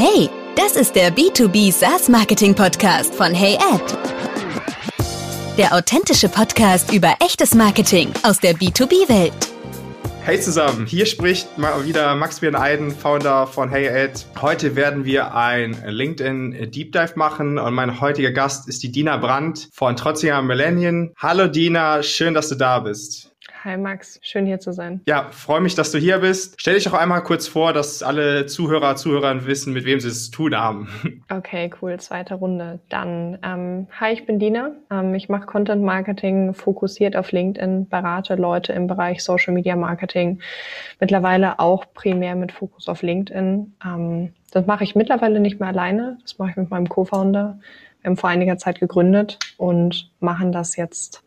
Hey, das ist der B2B SaaS Marketing Podcast von HeyAd. Der authentische Podcast über echtes Marketing aus der B2B-Welt. Hey zusammen, hier spricht mal wieder Maximilian Eiden, Founder von HeyAd. Heute werden wir ein LinkedIn Deep Dive machen und mein heutiger Gast ist die Dina Brandt von Trotzinger Millennium. Hallo Dina, schön, dass du da bist. Hi Max, schön hier zu sein. Ja, freue mich, dass du hier bist. Stell dich auch einmal kurz vor, dass alle Zuhörer, Zuhörer wissen, mit wem sie es zu tun haben. Okay, cool, zweite Runde. Dann, ähm, hi, ich bin Dina. Ähm, ich mache Content Marketing fokussiert auf LinkedIn, berate Leute im Bereich Social Media Marketing. Mittlerweile auch primär mit Fokus auf LinkedIn. Ähm, das mache ich mittlerweile nicht mehr alleine. Das mache ich mit meinem Co-Founder. Wir haben vor einiger Zeit gegründet und machen das jetzt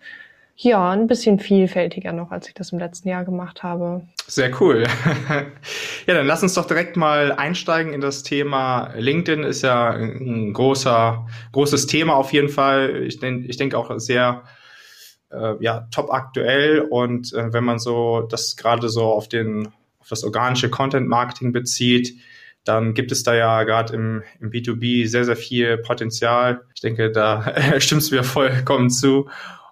ja, ein bisschen vielfältiger noch, als ich das im letzten Jahr gemacht habe. Sehr cool. ja, dann lass uns doch direkt mal einsteigen in das Thema. LinkedIn ist ja ein großer, großes Thema auf jeden Fall. Ich denke, ich denke auch sehr äh, ja, top aktuell. Und äh, wenn man so das gerade so auf den, auf das organische Content Marketing bezieht, dann gibt es da ja gerade im, im B2B sehr, sehr viel Potenzial. Ich denke, da stimmst du mir vollkommen zu.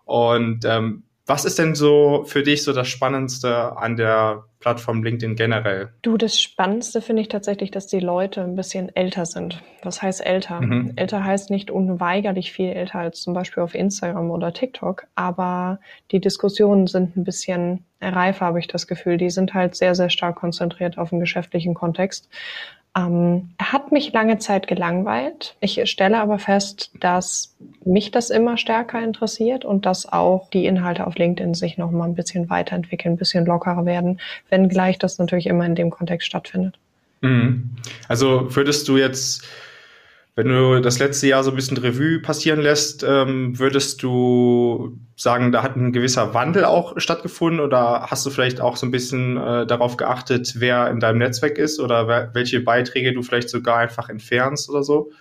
Und ähm, was ist denn so für dich so das Spannendste an der Plattform LinkedIn generell? Du, das Spannendste finde ich tatsächlich, dass die Leute ein bisschen älter sind. Was heißt älter? Mhm. Älter heißt nicht unweigerlich viel älter als zum Beispiel auf Instagram oder TikTok, aber die Diskussionen sind ein bisschen reifer, habe ich das Gefühl. Die sind halt sehr, sehr stark konzentriert auf den geschäftlichen Kontext. Ähm, hat mich lange Zeit gelangweilt. Ich stelle aber fest, dass mich das immer stärker interessiert und dass auch die Inhalte auf LinkedIn sich noch mal ein bisschen weiterentwickeln, ein bisschen lockerer werden, wenngleich das natürlich immer in dem Kontext stattfindet. Mhm. Also würdest du jetzt wenn du das letzte Jahr so ein bisschen Revue passieren lässt, ähm, würdest du sagen, da hat ein gewisser Wandel auch stattgefunden oder hast du vielleicht auch so ein bisschen äh, darauf geachtet, wer in deinem Netzwerk ist oder wer, welche Beiträge du vielleicht sogar einfach entfernst oder so?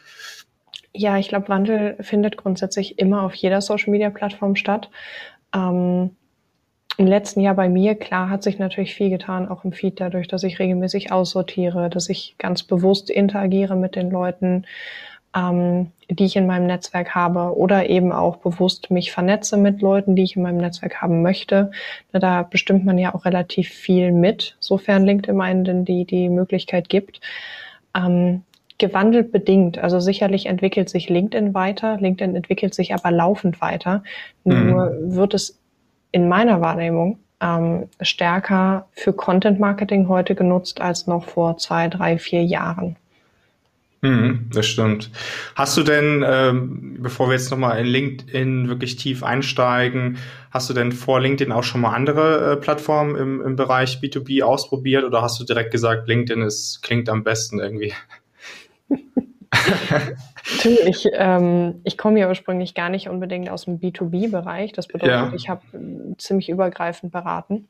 Ja, ich glaube, Wandel findet grundsätzlich immer auf jeder Social-Media-Plattform statt. Ähm, Im letzten Jahr bei mir, klar, hat sich natürlich viel getan, auch im Feed dadurch, dass ich regelmäßig aussortiere, dass ich ganz bewusst interagiere mit den Leuten, ähm, die ich in meinem Netzwerk habe oder eben auch bewusst mich vernetze mit Leuten, die ich in meinem Netzwerk haben möchte. Da bestimmt man ja auch relativ viel mit, sofern LinkedIn einen denn die, die Möglichkeit gibt. Ähm, gewandelt bedingt. Also sicherlich entwickelt sich LinkedIn weiter. LinkedIn entwickelt sich aber laufend weiter. Mhm. Nur wird es in meiner Wahrnehmung ähm, stärker für Content Marketing heute genutzt als noch vor zwei, drei, vier Jahren. Mhm, das stimmt. Hast du denn, ähm, bevor wir jetzt nochmal in LinkedIn wirklich tief einsteigen, hast du denn vor LinkedIn auch schon mal andere äh, Plattformen im, im Bereich B2B ausprobiert oder hast du direkt gesagt, LinkedIn ist, klingt am besten irgendwie? ich, ähm, ich komme ja ursprünglich gar nicht unbedingt aus dem B2B-Bereich. Das bedeutet, ja. ich habe ziemlich übergreifend beraten.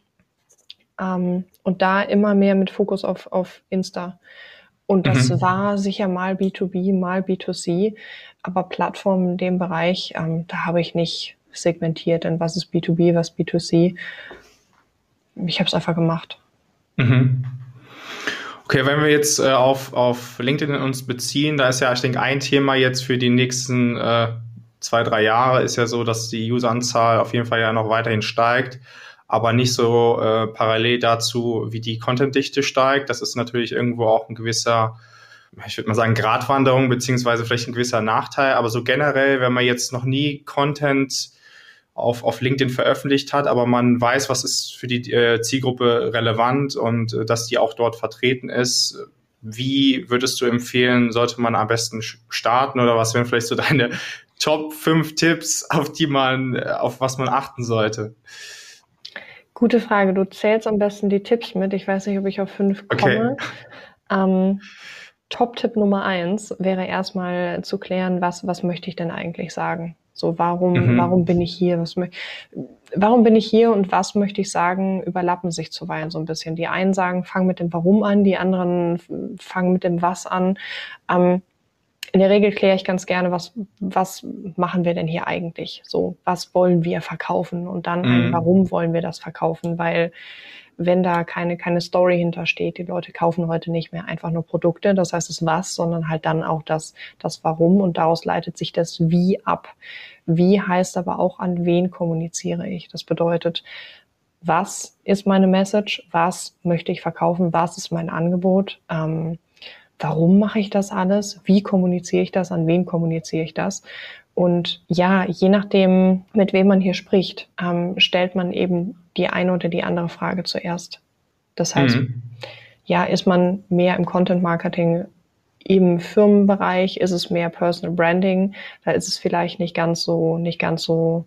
Ähm, und da immer mehr mit Fokus auf, auf Insta. Und das mhm. war sicher mal B2B, mal B2C, aber Plattformen in dem Bereich, ähm, da habe ich nicht segmentiert, denn was ist B2B, was B2C. Ich habe es einfach gemacht. Mhm. Okay, wenn wir jetzt äh, auf, auf LinkedIn uns beziehen, da ist ja, ich denke, ein Thema jetzt für die nächsten äh, zwei, drei Jahre ist ja so, dass die Useranzahl auf jeden Fall ja noch weiterhin steigt aber nicht so äh, parallel dazu, wie die Contentdichte steigt. Das ist natürlich irgendwo auch ein gewisser, ich würde mal sagen, Gratwanderung, beziehungsweise vielleicht ein gewisser Nachteil. Aber so generell, wenn man jetzt noch nie Content auf, auf LinkedIn veröffentlicht hat, aber man weiß, was ist für die äh, Zielgruppe relevant und äh, dass die auch dort vertreten ist. Wie würdest du empfehlen, sollte man am besten starten oder was wären vielleicht so deine Top 5 Tipps, auf die man, äh, auf was man achten sollte? Gute Frage. Du zählst am besten die Tipps mit. Ich weiß nicht, ob ich auf fünf komme. Okay. Ähm, Top-Tipp Nummer eins wäre erstmal zu klären, was, was möchte ich denn eigentlich sagen? So, warum, mhm. warum bin ich hier? Was, warum bin ich hier und was möchte ich sagen, überlappen sich zuweilen so ein bisschen. Die einen sagen, fang mit dem Warum an, die anderen fangen mit dem Was an. Ähm, in der Regel kläre ich ganz gerne, was, was machen wir denn hier eigentlich? So, was wollen wir verkaufen? Und dann, mhm. warum wollen wir das verkaufen? Weil wenn da keine, keine Story hintersteht. Die Leute kaufen heute nicht mehr einfach nur Produkte, das heißt das Was, sondern halt dann auch das, das Warum und daraus leitet sich das Wie ab. Wie heißt aber auch, an wen kommuniziere ich. Das bedeutet, was ist meine Message, was möchte ich verkaufen, was ist mein Angebot, ähm, warum mache ich das alles, wie kommuniziere ich das, an wen kommuniziere ich das. Und ja, je nachdem, mit wem man hier spricht, ähm, stellt man eben die eine oder die andere Frage zuerst. Das heißt, mhm. ja, ist man mehr im Content Marketing im Firmenbereich, ist es mehr Personal Branding, da ist es vielleicht nicht ganz so, nicht ganz so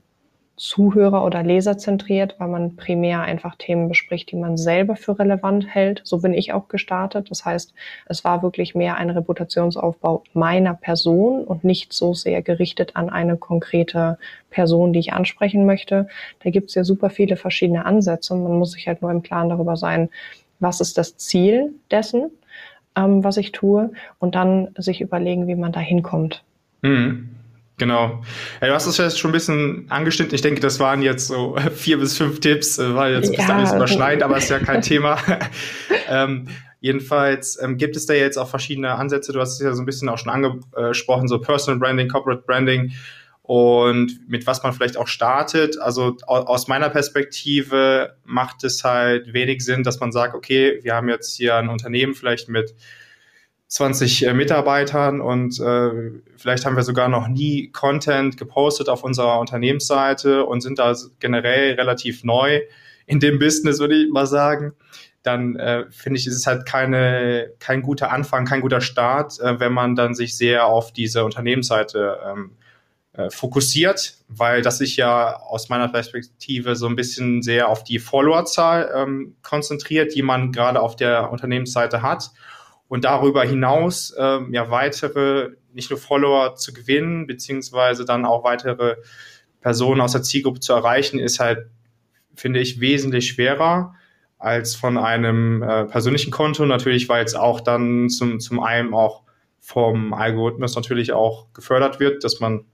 Zuhörer- oder Leserzentriert, weil man primär einfach Themen bespricht, die man selber für relevant hält. So bin ich auch gestartet. Das heißt, es war wirklich mehr ein Reputationsaufbau meiner Person und nicht so sehr gerichtet an eine konkrete Person, die ich ansprechen möchte. Da gibt es ja super viele verschiedene Ansätze. Man muss sich halt nur im Klaren darüber sein, was ist das Ziel dessen, ähm, was ich tue, und dann sich überlegen, wie man da hinkommt. Mhm. Genau. Ja, du hast es jetzt schon ein bisschen angeschnitten. Ich denke, das waren jetzt so vier bis fünf Tipps, äh, war jetzt ja. alles überschneidend, aber ist ja kein Thema. ähm, jedenfalls ähm, gibt es da jetzt auch verschiedene Ansätze. Du hast es ja so ein bisschen auch schon angesprochen, so Personal Branding, Corporate Branding und mit was man vielleicht auch startet. Also aus meiner Perspektive macht es halt wenig Sinn, dass man sagt, okay, wir haben jetzt hier ein Unternehmen vielleicht mit 20 äh, Mitarbeitern und äh, vielleicht haben wir sogar noch nie Content gepostet auf unserer Unternehmensseite und sind da generell relativ neu in dem Business, würde ich mal sagen. Dann äh, finde ich, ist es halt keine, kein guter Anfang, kein guter Start, äh, wenn man dann sich sehr auf diese Unternehmensseite ähm, äh, fokussiert, weil das sich ja aus meiner Perspektive so ein bisschen sehr auf die Followerzahl ähm, konzentriert, die man gerade auf der Unternehmensseite hat und darüber hinaus ähm, ja weitere, nicht nur Follower zu gewinnen, beziehungsweise dann auch weitere Personen aus der Zielgruppe zu erreichen, ist halt, finde ich, wesentlich schwerer als von einem äh, persönlichen Konto. Natürlich, weil es auch dann zum, zum einen auch vom Algorithmus natürlich auch gefördert wird, dass man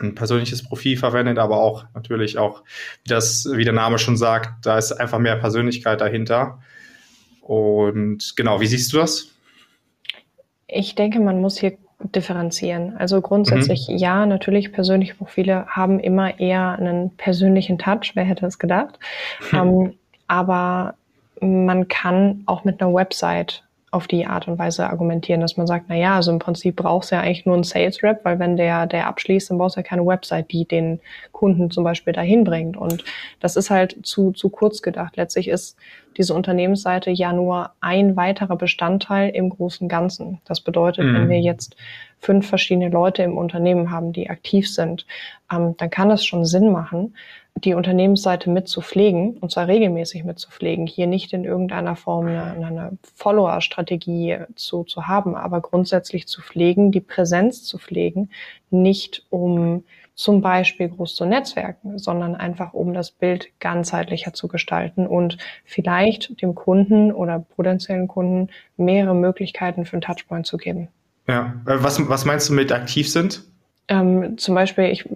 ein persönliches Profil verwendet, aber auch natürlich auch, wie das, wie der Name schon sagt, da ist einfach mehr Persönlichkeit dahinter. Und genau, wie siehst du das? Ich denke, man muss hier differenzieren. Also grundsätzlich mhm. ja, natürlich persönliche Profile haben immer eher einen persönlichen Touch, wer hätte es gedacht. Mhm. Ähm, aber man kann auch mit einer Website auf die Art und Weise argumentieren, dass man sagt, na ja, also im Prinzip brauchst du ja eigentlich nur einen Sales Rep, weil wenn der, der abschließt, dann brauchst du ja keine Website, die den Kunden zum Beispiel dahin bringt. Und das ist halt zu, zu kurz gedacht. Letztlich ist diese Unternehmensseite ja nur ein weiterer Bestandteil im großen Ganzen. Das bedeutet, mhm. wenn wir jetzt fünf verschiedene Leute im Unternehmen haben, die aktiv sind, ähm, dann kann es schon Sinn machen, die Unternehmensseite mitzupflegen, und zwar regelmäßig mitzupflegen, hier nicht in irgendeiner Form eine, eine Follower-Strategie zu, zu haben, aber grundsätzlich zu pflegen, die Präsenz zu pflegen, nicht um zum Beispiel groß zu netzwerken, sondern einfach um das Bild ganzheitlicher zu gestalten und vielleicht dem Kunden oder potenziellen Kunden mehrere Möglichkeiten für einen Touchpoint zu geben. Ja, äh, was, was meinst du mit aktiv sind? Ähm, zum Beispiel, ich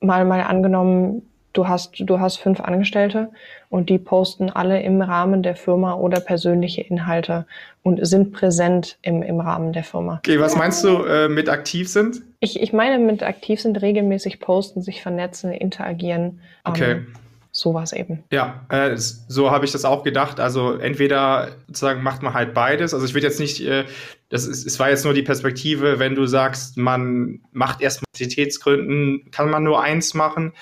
mal mal angenommen, du hast, du hast fünf Angestellte und die posten alle im Rahmen der Firma oder persönliche Inhalte und sind präsent im, im Rahmen der Firma. Okay, was meinst du äh, mit aktiv sind? Ich, ich meine mit aktiv sind regelmäßig posten, sich vernetzen, interagieren. Ähm, okay. Ähm, sowas eben. Ja, äh, so habe ich das auch gedacht. Also entweder sozusagen macht man halt beides. Also ich würde jetzt nicht, äh, das ist, es war jetzt nur die Perspektive, wenn du sagst, man macht erst Mobilitätsgründen, kann man nur eins machen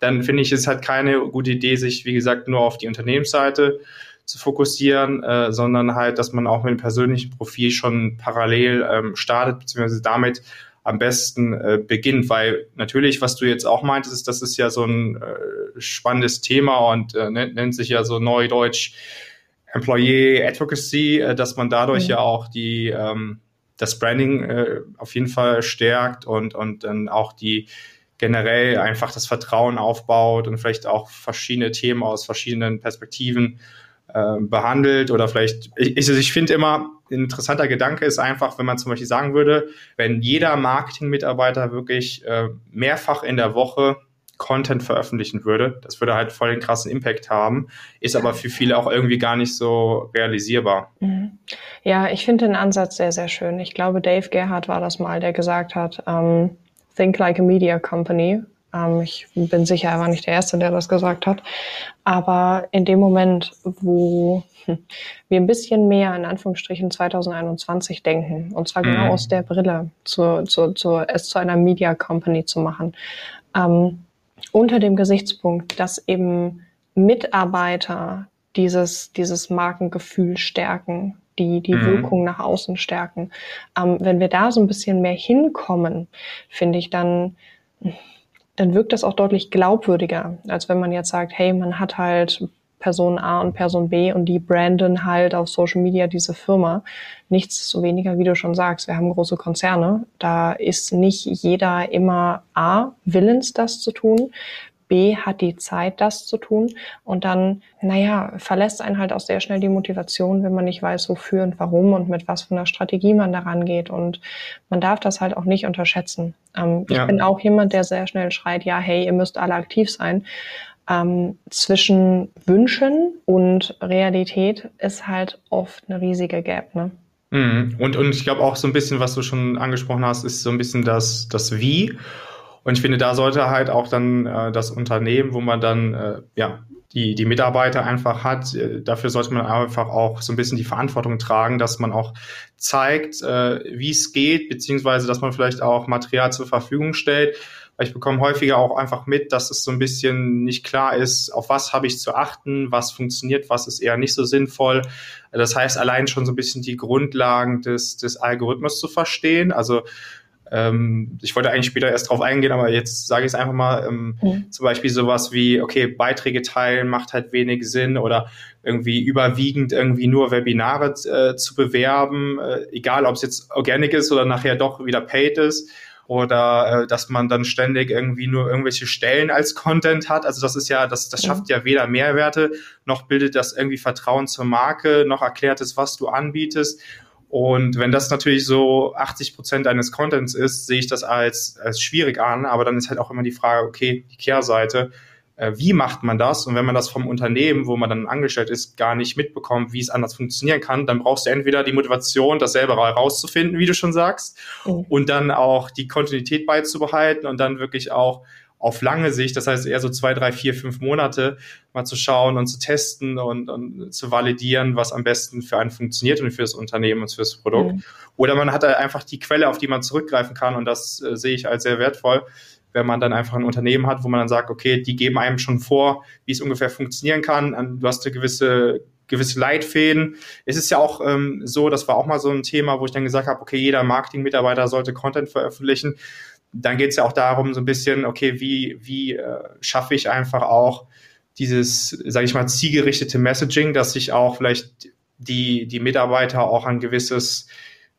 dann finde ich, es halt keine gute Idee, sich, wie gesagt, nur auf die Unternehmensseite zu fokussieren, äh, sondern halt, dass man auch mit dem persönlichen Profil schon parallel ähm, startet, beziehungsweise damit am besten äh, beginnt, weil natürlich, was du jetzt auch meintest, ist, das ist ja so ein äh, spannendes Thema und äh, nennt, nennt sich ja so neudeutsch Employee Advocacy, äh, dass man dadurch mhm. ja auch die ähm, das Branding äh, auf jeden Fall stärkt und und dann auch die generell einfach das Vertrauen aufbaut und vielleicht auch verschiedene Themen aus verschiedenen Perspektiven äh, behandelt oder vielleicht, ich, ich, ich finde immer, ein interessanter Gedanke ist einfach, wenn man zum Beispiel sagen würde, wenn jeder Marketing-Mitarbeiter wirklich äh, mehrfach in der Woche Content veröffentlichen würde. Das würde halt voll den krassen Impact haben, ist aber für viele auch irgendwie gar nicht so realisierbar. Mhm. Ja, ich finde den Ansatz sehr, sehr schön. Ich glaube, Dave Gerhardt war das mal, der gesagt hat, ähm, think like a media company. Ähm, ich bin sicher, er war nicht der Erste, der das gesagt hat. Aber in dem Moment, wo wir ein bisschen mehr in Anführungsstrichen 2021 denken, und zwar genau mhm. aus der Brille, zu, zu, zu, es zu einer Media Company zu machen, ähm, unter dem Gesichtspunkt, dass eben Mitarbeiter dieses, dieses Markengefühl stärken, die, die mhm. Wirkung nach außen stärken. Ähm, wenn wir da so ein bisschen mehr hinkommen, finde ich, dann, dann wirkt das auch deutlich glaubwürdiger, als wenn man jetzt sagt, hey, man hat halt Person A und Person B und die branden halt auf Social Media diese Firma. Nichts so weniger, wie du schon sagst. Wir haben große Konzerne. Da ist nicht jeder immer A, willens, das zu tun. B hat die Zeit, das zu tun. Und dann, naja, verlässt einen halt auch sehr schnell die Motivation, wenn man nicht weiß, wofür und warum und mit was für einer Strategie man daran geht. Und man darf das halt auch nicht unterschätzen. Ähm, ja. Ich bin auch jemand, der sehr schnell schreit, ja, hey, ihr müsst alle aktiv sein ähm, zwischen Wünschen und Realität ist halt oft eine riesige Gap, ne? Mhm. Und, und ich glaube auch so ein bisschen, was du schon angesprochen hast, ist so ein bisschen das, das Wie. Und ich finde, da sollte halt auch dann äh, das Unternehmen, wo man dann äh, ja die, die Mitarbeiter einfach hat, äh, dafür sollte man einfach auch so ein bisschen die Verantwortung tragen, dass man auch zeigt, äh, wie es geht, beziehungsweise dass man vielleicht auch Material zur Verfügung stellt, ich bekomme häufiger auch einfach mit, dass es so ein bisschen nicht klar ist, auf was habe ich zu achten, was funktioniert, was ist eher nicht so sinnvoll. Das heißt, allein schon so ein bisschen die Grundlagen des, des Algorithmus zu verstehen. Also ähm, ich wollte eigentlich später erst drauf eingehen, aber jetzt sage ich es einfach mal. Ähm, mhm. Zum Beispiel sowas wie, okay, Beiträge teilen macht halt wenig Sinn oder irgendwie überwiegend irgendwie nur Webinare äh, zu bewerben, äh, egal ob es jetzt organic ist oder nachher doch wieder paid ist oder äh, dass man dann ständig irgendwie nur irgendwelche Stellen als Content hat. Also das ist ja, das, das schafft ja weder Mehrwerte, noch bildet das irgendwie Vertrauen zur Marke, noch erklärt es, was du anbietest. Und wenn das natürlich so 80 Prozent deines Contents ist, sehe ich das als, als schwierig an. Aber dann ist halt auch immer die Frage, okay, die Kehrseite, äh, wie macht man das? Und wenn man das vom Unternehmen, wo man dann angestellt ist, gar nicht mitbekommt, wie es anders funktionieren kann, dann brauchst du entweder die Motivation, das selber herauszufinden, wie du schon sagst, mhm. und dann auch die Kontinuität beizubehalten und dann wirklich auch auf lange Sicht, das heißt eher so zwei, drei, vier, fünf Monate, mal zu schauen und zu testen und, und zu validieren, was am besten für einen funktioniert und für das Unternehmen und für das Produkt. Mhm. Oder man hat einfach die Quelle, auf die man zurückgreifen kann und das äh, sehe ich als sehr wertvoll wenn man dann einfach ein Unternehmen hat, wo man dann sagt, okay, die geben einem schon vor, wie es ungefähr funktionieren kann. Du hast eine gewisse gewisse Leitfäden. Es ist ja auch ähm, so, das war auch mal so ein Thema, wo ich dann gesagt habe, okay, jeder Marketing-Mitarbeiter sollte Content veröffentlichen. Dann geht es ja auch darum, so ein bisschen, okay, wie, wie äh, schaffe ich einfach auch dieses, sage ich mal, zielgerichtete Messaging, dass sich auch vielleicht die, die Mitarbeiter auch an gewisses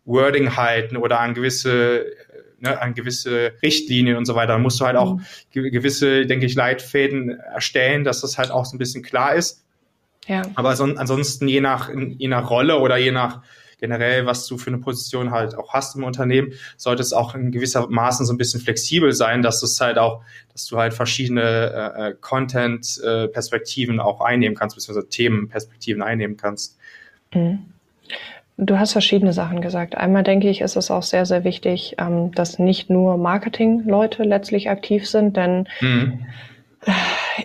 Wording halten oder an gewisse ne, an gewisse Richtlinien und so weiter. Da musst du halt auch mhm. gewisse, denke ich, Leitfäden erstellen, dass das halt auch so ein bisschen klar ist. Ja. Aber so, ansonsten je nach, je nach Rolle oder je nach generell, was du für eine Position halt auch hast im Unternehmen, sollte es auch in gewisser Maßen so ein bisschen flexibel sein, dass es halt auch, dass du halt verschiedene äh, äh Content-Perspektiven auch einnehmen kannst, beziehungsweise Themenperspektiven einnehmen kannst. Mhm. Du hast verschiedene Sachen gesagt. Einmal denke ich, ist es auch sehr, sehr wichtig, ähm, dass nicht nur Marketing-Leute letztlich aktiv sind, denn mhm.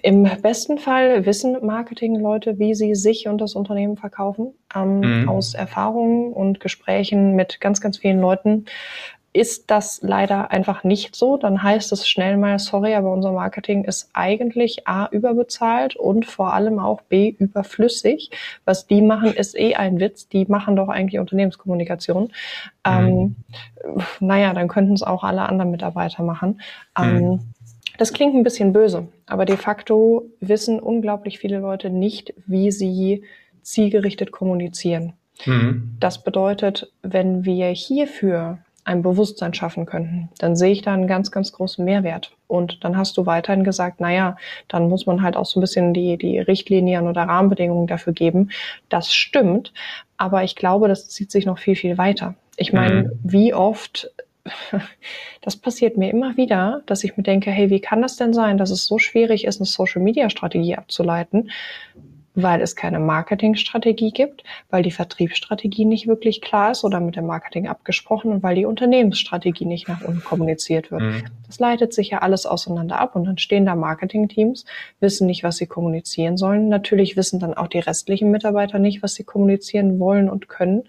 Im besten Fall wissen Marketing-Leute, wie sie sich und das Unternehmen verkaufen. Ähm, mhm. Aus Erfahrungen und Gesprächen mit ganz, ganz vielen Leuten ist das leider einfach nicht so, dann heißt es schnell mal, sorry, aber unser Marketing ist eigentlich A überbezahlt und vor allem auch B überflüssig. Was die machen, ist eh ein Witz. Die machen doch eigentlich Unternehmenskommunikation. Ähm, mhm. Ähm, naja, dann könnten es auch alle anderen Mitarbeiter machen. Ähm, mhm. Das klingt ein bisschen böse, aber de facto wissen unglaublich viele Leute nicht, wie sie zielgerichtet kommunizieren. Mhm. Das bedeutet, wenn wir hierfür ein Bewusstsein schaffen könnten, dann sehe ich da einen ganz, ganz großen Mehrwert. Und dann hast du weiterhin gesagt, naja, dann muss man halt auch so ein bisschen die, die Richtlinien oder Rahmenbedingungen dafür geben. Das stimmt. Aber ich glaube, das zieht sich noch viel, viel weiter. Ich meine, mhm. wie oft das passiert mir immer wieder, dass ich mir denke, hey, wie kann das denn sein, dass es so schwierig ist, eine Social-Media-Strategie abzuleiten, weil es keine Marketingstrategie gibt, weil die Vertriebsstrategie nicht wirklich klar ist oder mit dem Marketing abgesprochen und weil die Unternehmensstrategie nicht nach unten kommuniziert wird. Mhm. Das leitet sich ja alles auseinander ab und dann stehen da Marketingteams, wissen nicht, was sie kommunizieren sollen. Natürlich wissen dann auch die restlichen Mitarbeiter nicht, was sie kommunizieren wollen und können.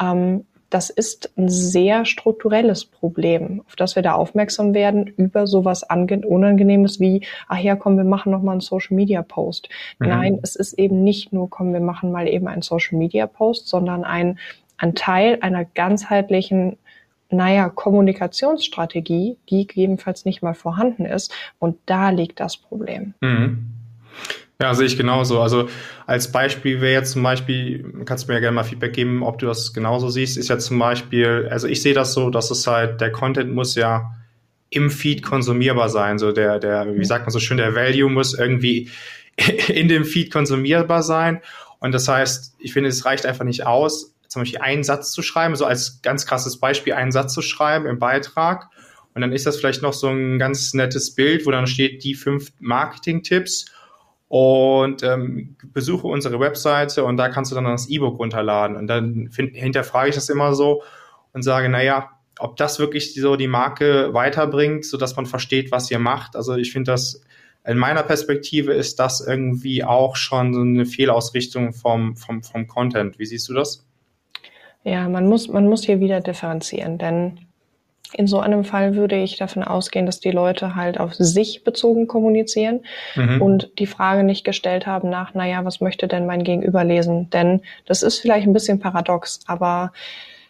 Ähm, das ist ein sehr strukturelles Problem, auf das wir da aufmerksam werden über sowas Unangenehmes wie, ach ja, komm, wir machen noch mal einen Social Media Post. Mhm. Nein, es ist eben nicht nur, komm, wir machen mal eben einen Social Media Post, sondern ein, ein Teil einer ganzheitlichen naja, Kommunikationsstrategie, die gegebenenfalls nicht mal vorhanden ist. Und da liegt das Problem. Mhm. Ja, sehe ich genauso. Also als Beispiel wäre jetzt zum Beispiel, kannst du mir ja gerne mal Feedback geben, ob du das genauso siehst, ist ja zum Beispiel, also ich sehe das so, dass es halt, der Content muss ja im Feed konsumierbar sein. So der, der, wie sagt man so schön, der Value muss irgendwie in dem Feed konsumierbar sein. Und das heißt, ich finde, es reicht einfach nicht aus, zum Beispiel einen Satz zu schreiben, so als ganz krasses Beispiel einen Satz zu schreiben im Beitrag. Und dann ist das vielleicht noch so ein ganz nettes Bild, wo dann steht die fünf Marketing-Tipps und ähm, besuche unsere Webseite und da kannst du dann das E-Book runterladen. Und dann find, hinterfrage ich das immer so und sage, naja, ob das wirklich so die Marke weiterbringt, so dass man versteht, was ihr macht. Also ich finde das in meiner Perspektive ist das irgendwie auch schon so eine Fehlausrichtung vom, vom, vom Content. Wie siehst du das? Ja, man muss, man muss hier wieder differenzieren, denn in so einem Fall würde ich davon ausgehen, dass die Leute halt auf sich bezogen kommunizieren mhm. und die Frage nicht gestellt haben nach, naja, was möchte denn mein Gegenüber lesen? Denn das ist vielleicht ein bisschen paradox, aber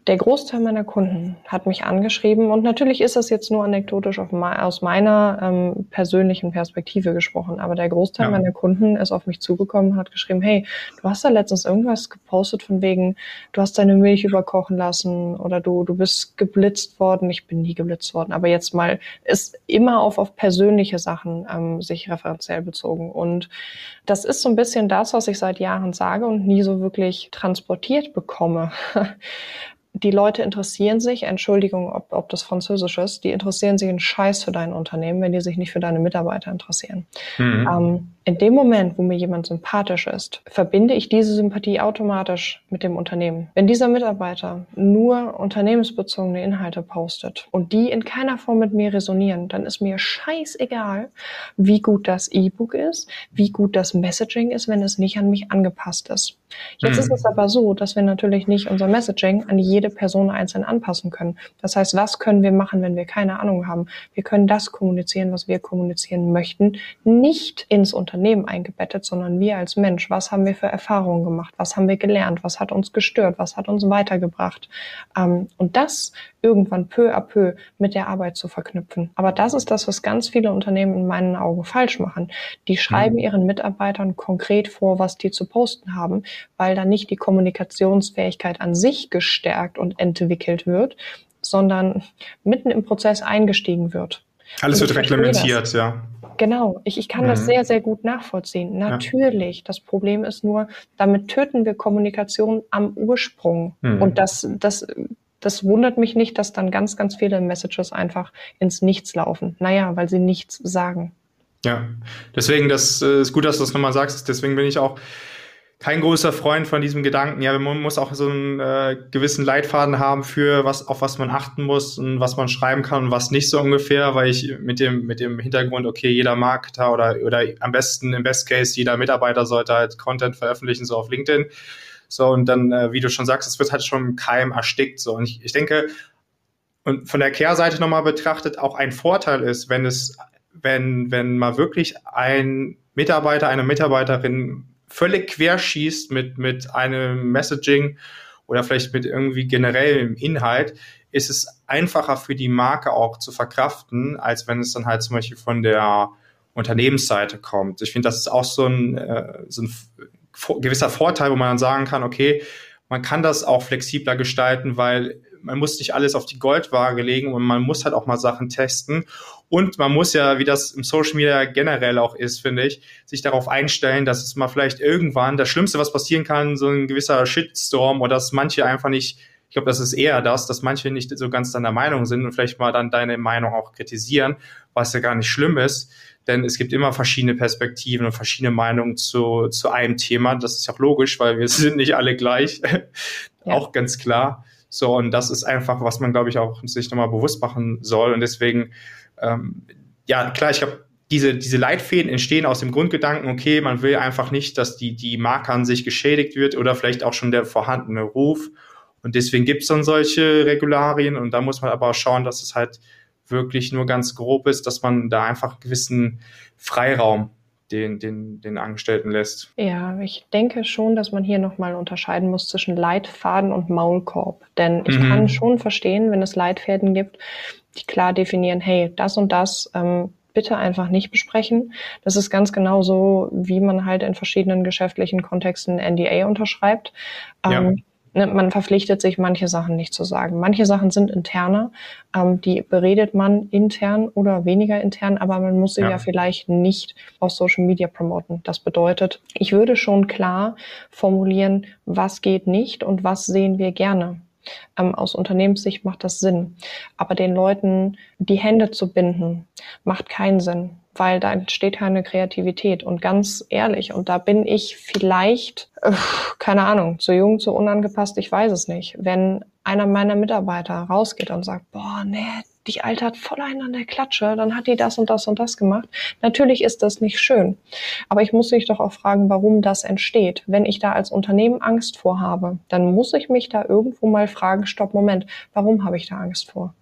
der Großteil meiner Kunden hat mich angeschrieben und natürlich ist das jetzt nur anekdotisch aus meiner ähm, persönlichen Perspektive gesprochen, aber der Großteil ja. meiner Kunden ist auf mich zugekommen und hat geschrieben, hey, du hast da letztens irgendwas gepostet von wegen, du hast deine Milch überkochen lassen oder du, du bist geblitzt worden. Ich bin nie geblitzt worden, aber jetzt mal ist immer auf, auf persönliche Sachen ähm, sich referenziell bezogen und das ist so ein bisschen das, was ich seit Jahren sage und nie so wirklich transportiert bekomme. die Leute interessieren sich, Entschuldigung, ob, ob das Französisch ist, die interessieren sich einen Scheiß für dein Unternehmen, wenn die sich nicht für deine Mitarbeiter interessieren. Mhm. Ähm, in dem Moment, wo mir jemand sympathisch ist, verbinde ich diese Sympathie automatisch mit dem Unternehmen. Wenn dieser Mitarbeiter nur unternehmensbezogene Inhalte postet und die in keiner Form mit mir resonieren, dann ist mir scheißegal, wie gut das E-Book ist, wie gut das Messaging ist, wenn es nicht an mich angepasst ist. Jetzt mhm. ist es aber so, dass wir natürlich nicht unser Messaging an jede Person einzeln anpassen können. Das heißt, was können wir machen, wenn wir keine Ahnung haben? Wir können das kommunizieren, was wir kommunizieren möchten, nicht ins Unternehmen eingebettet, sondern wir als Mensch. Was haben wir für Erfahrungen gemacht? Was haben wir gelernt? Was hat uns gestört? Was hat uns weitergebracht? Ähm, und das irgendwann peu à peu mit der Arbeit zu verknüpfen. Aber das ist das, was ganz viele Unternehmen in meinen Augen falsch machen. Die schreiben mhm. ihren Mitarbeitern konkret vor, was die zu posten haben, weil da nicht die Kommunikationsfähigkeit an sich gestärkt und entwickelt wird, sondern mitten im Prozess eingestiegen wird. Alles wird reglementiert, ja. Genau, ich, ich kann mhm. das sehr, sehr gut nachvollziehen. Natürlich. Ja. Das Problem ist nur, damit töten wir Kommunikation am Ursprung. Mhm. Und das, das, das wundert mich nicht, dass dann ganz, ganz viele Messages einfach ins Nichts laufen. Naja, weil sie nichts sagen. Ja, deswegen, das äh, ist gut, dass du das nochmal sagst. Deswegen bin ich auch kein großer Freund von diesem Gedanken. Ja, man muss auch so einen äh, gewissen Leitfaden haben für was, auf was man achten muss und was man schreiben kann und was nicht so ungefähr, weil ich mit dem, mit dem Hintergrund, okay, jeder Marketer oder, oder am besten, im Best Case, jeder Mitarbeiter sollte halt Content veröffentlichen, so auf LinkedIn. So, und dann, äh, wie du schon sagst, es wird halt schon im Keim erstickt. So, und ich, ich denke, und von der Kehrseite nochmal betrachtet, auch ein Vorteil ist, wenn es, wenn, wenn mal wirklich ein Mitarbeiter, eine Mitarbeiterin völlig querschießt mit, mit einem Messaging oder vielleicht mit irgendwie generellem Inhalt, ist es einfacher für die Marke auch zu verkraften, als wenn es dann halt zum Beispiel von der Unternehmensseite kommt. Ich finde, das ist auch so ein, äh, so ein gewisser Vorteil, wo man dann sagen kann, okay, man kann das auch flexibler gestalten, weil man muss nicht alles auf die Goldwaage legen und man muss halt auch mal Sachen testen. Und man muss ja, wie das im Social Media generell auch ist, finde ich, sich darauf einstellen, dass es mal vielleicht irgendwann das Schlimmste, was passieren kann, so ein gewisser Shitstorm oder dass manche einfach nicht Ich glaube, das ist eher das, dass manche nicht so ganz deiner Meinung sind und vielleicht mal dann deine Meinung auch kritisieren, was ja gar nicht schlimm ist. Denn es gibt immer verschiedene Perspektiven und verschiedene Meinungen zu, zu einem Thema. Das ist auch logisch, weil wir sind nicht alle gleich. Ja. auch ganz klar. So, und das ist einfach, was man, glaube ich, auch sich nochmal bewusst machen soll. Und deswegen, ähm, ja, klar, ich glaube, diese, diese Leitfäden entstehen aus dem Grundgedanken, okay, man will einfach nicht, dass die, die Marke an sich geschädigt wird oder vielleicht auch schon der vorhandene Ruf. Und deswegen gibt es dann solche Regularien und da muss man aber auch schauen, dass es halt wirklich nur ganz grob ist, dass man da einfach einen gewissen Freiraum den, den, den Angestellten lässt. Ja, ich denke schon, dass man hier nochmal unterscheiden muss zwischen Leitfaden und Maulkorb. Denn ich mhm. kann schon verstehen, wenn es Leitfäden gibt, die klar definieren, hey, das und das ähm, bitte einfach nicht besprechen. Das ist ganz genau so, wie man halt in verschiedenen geschäftlichen Kontexten NDA unterschreibt. Ja. Ähm, ne, man verpflichtet sich, manche Sachen nicht zu sagen. Manche Sachen sind interner, ähm, die beredet man intern oder weniger intern, aber man muss sie ja. ja vielleicht nicht auf Social Media promoten. Das bedeutet, ich würde schon klar formulieren, was geht nicht und was sehen wir gerne. Ähm, aus Unternehmenssicht macht das Sinn. Aber den Leuten die Hände zu binden, macht keinen Sinn, weil da entsteht keine Kreativität. Und ganz ehrlich, und da bin ich vielleicht, äh, keine Ahnung, zu jung, zu unangepasst, ich weiß es nicht. Wenn einer meiner Mitarbeiter rausgeht und sagt, boah, nee, die Alte hat voll einen an der Klatsche, dann hat die das und das und das gemacht. Natürlich ist das nicht schön. Aber ich muss mich doch auch fragen, warum das entsteht. Wenn ich da als Unternehmen Angst vor habe, dann muss ich mich da irgendwo mal fragen, stopp, Moment, warum habe ich da Angst vor?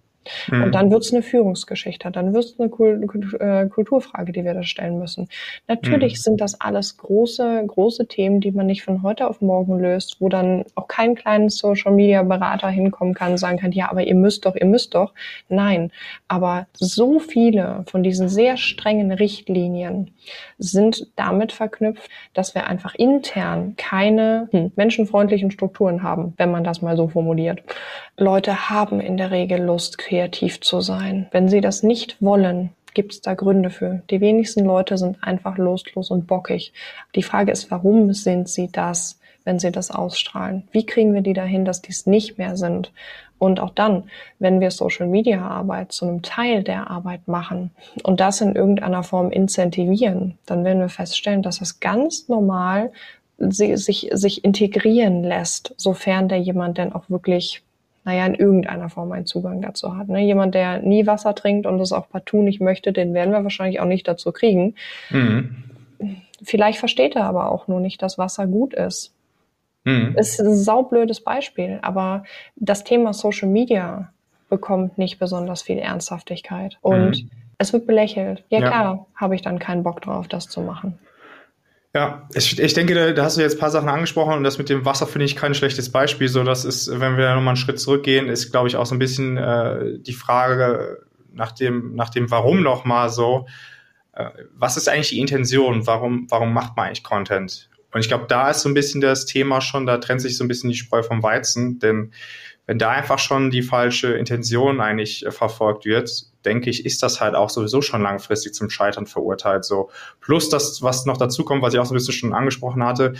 Mhm. Und dann wird es eine Führungsgeschichte, dann wird es eine äh, Kulturfrage, die wir da stellen müssen. Natürlich mhm. sind das alles große, große Themen, die man nicht von heute auf morgen löst, wo dann auch kein kleiner Social Media Berater hinkommen kann und sagen kann, ja, aber ihr müsst doch, ihr müsst doch. Nein, aber so viele von diesen sehr strengen Richtlinien sind damit verknüpft, dass wir einfach intern keine hm, menschenfreundlichen Strukturen haben, wenn man das mal so formuliert. Leute haben in der Regel Lust, kreativ zu sein. Wenn sie das nicht wollen, gibt es da Gründe für. Die wenigsten Leute sind einfach lustlos und bockig. Die Frage ist, warum sind sie das, wenn sie das ausstrahlen? Wie kriegen wir die dahin, dass die es nicht mehr sind? Und auch dann, wenn wir Social Media Arbeit zu einem Teil der Arbeit machen und das in irgendeiner Form incentivieren, dann werden wir feststellen, dass es ganz normal sich, sich integrieren lässt, sofern der jemand denn auch wirklich naja, in irgendeiner Form einen Zugang dazu hat. Ne? Jemand, der nie Wasser trinkt und das auch partout nicht möchte, den werden wir wahrscheinlich auch nicht dazu kriegen. Mhm. Vielleicht versteht er aber auch nur nicht, dass Wasser gut ist. Mhm. Ist ein saublödes Beispiel, aber das Thema Social Media bekommt nicht besonders viel Ernsthaftigkeit. Und mhm. es wird belächelt. Ja, ja. klar, habe ich dann keinen Bock drauf, das zu machen. Ja, ich, ich denke, da, da hast du jetzt ein paar Sachen angesprochen und das mit dem Wasser finde ich kein schlechtes Beispiel. So, das ist, wenn wir nochmal einen Schritt zurückgehen, ist, glaube ich, auch so ein bisschen äh, die Frage nach dem, nach dem Warum nochmal so. Äh, was ist eigentlich die Intention? Warum, warum macht man eigentlich Content? Und ich glaube, da ist so ein bisschen das Thema schon, da trennt sich so ein bisschen die Spreu vom Weizen, denn wenn da einfach schon die falsche Intention eigentlich äh, verfolgt wird, denke ich, ist das halt auch sowieso schon langfristig zum Scheitern verurteilt. So plus das, was noch dazu kommt, was ich auch so ein bisschen schon angesprochen hatte,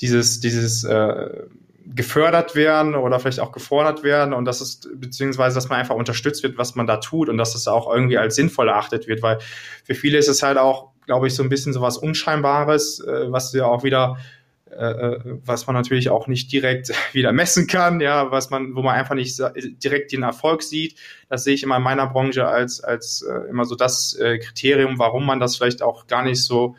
dieses dieses äh, gefördert werden oder vielleicht auch gefordert werden und das ist beziehungsweise dass man einfach unterstützt wird, was man da tut und dass es auch irgendwie als sinnvoll erachtet wird, weil für viele ist es halt auch, glaube ich, so ein bisschen so was Unscheinbares, äh, was ja auch wieder äh, äh, was man natürlich auch nicht direkt wieder messen kann, ja, was man, wo man einfach nicht direkt den Erfolg sieht. Das sehe ich immer in meiner Branche als, als äh, immer so das äh, Kriterium, warum man das vielleicht auch gar nicht so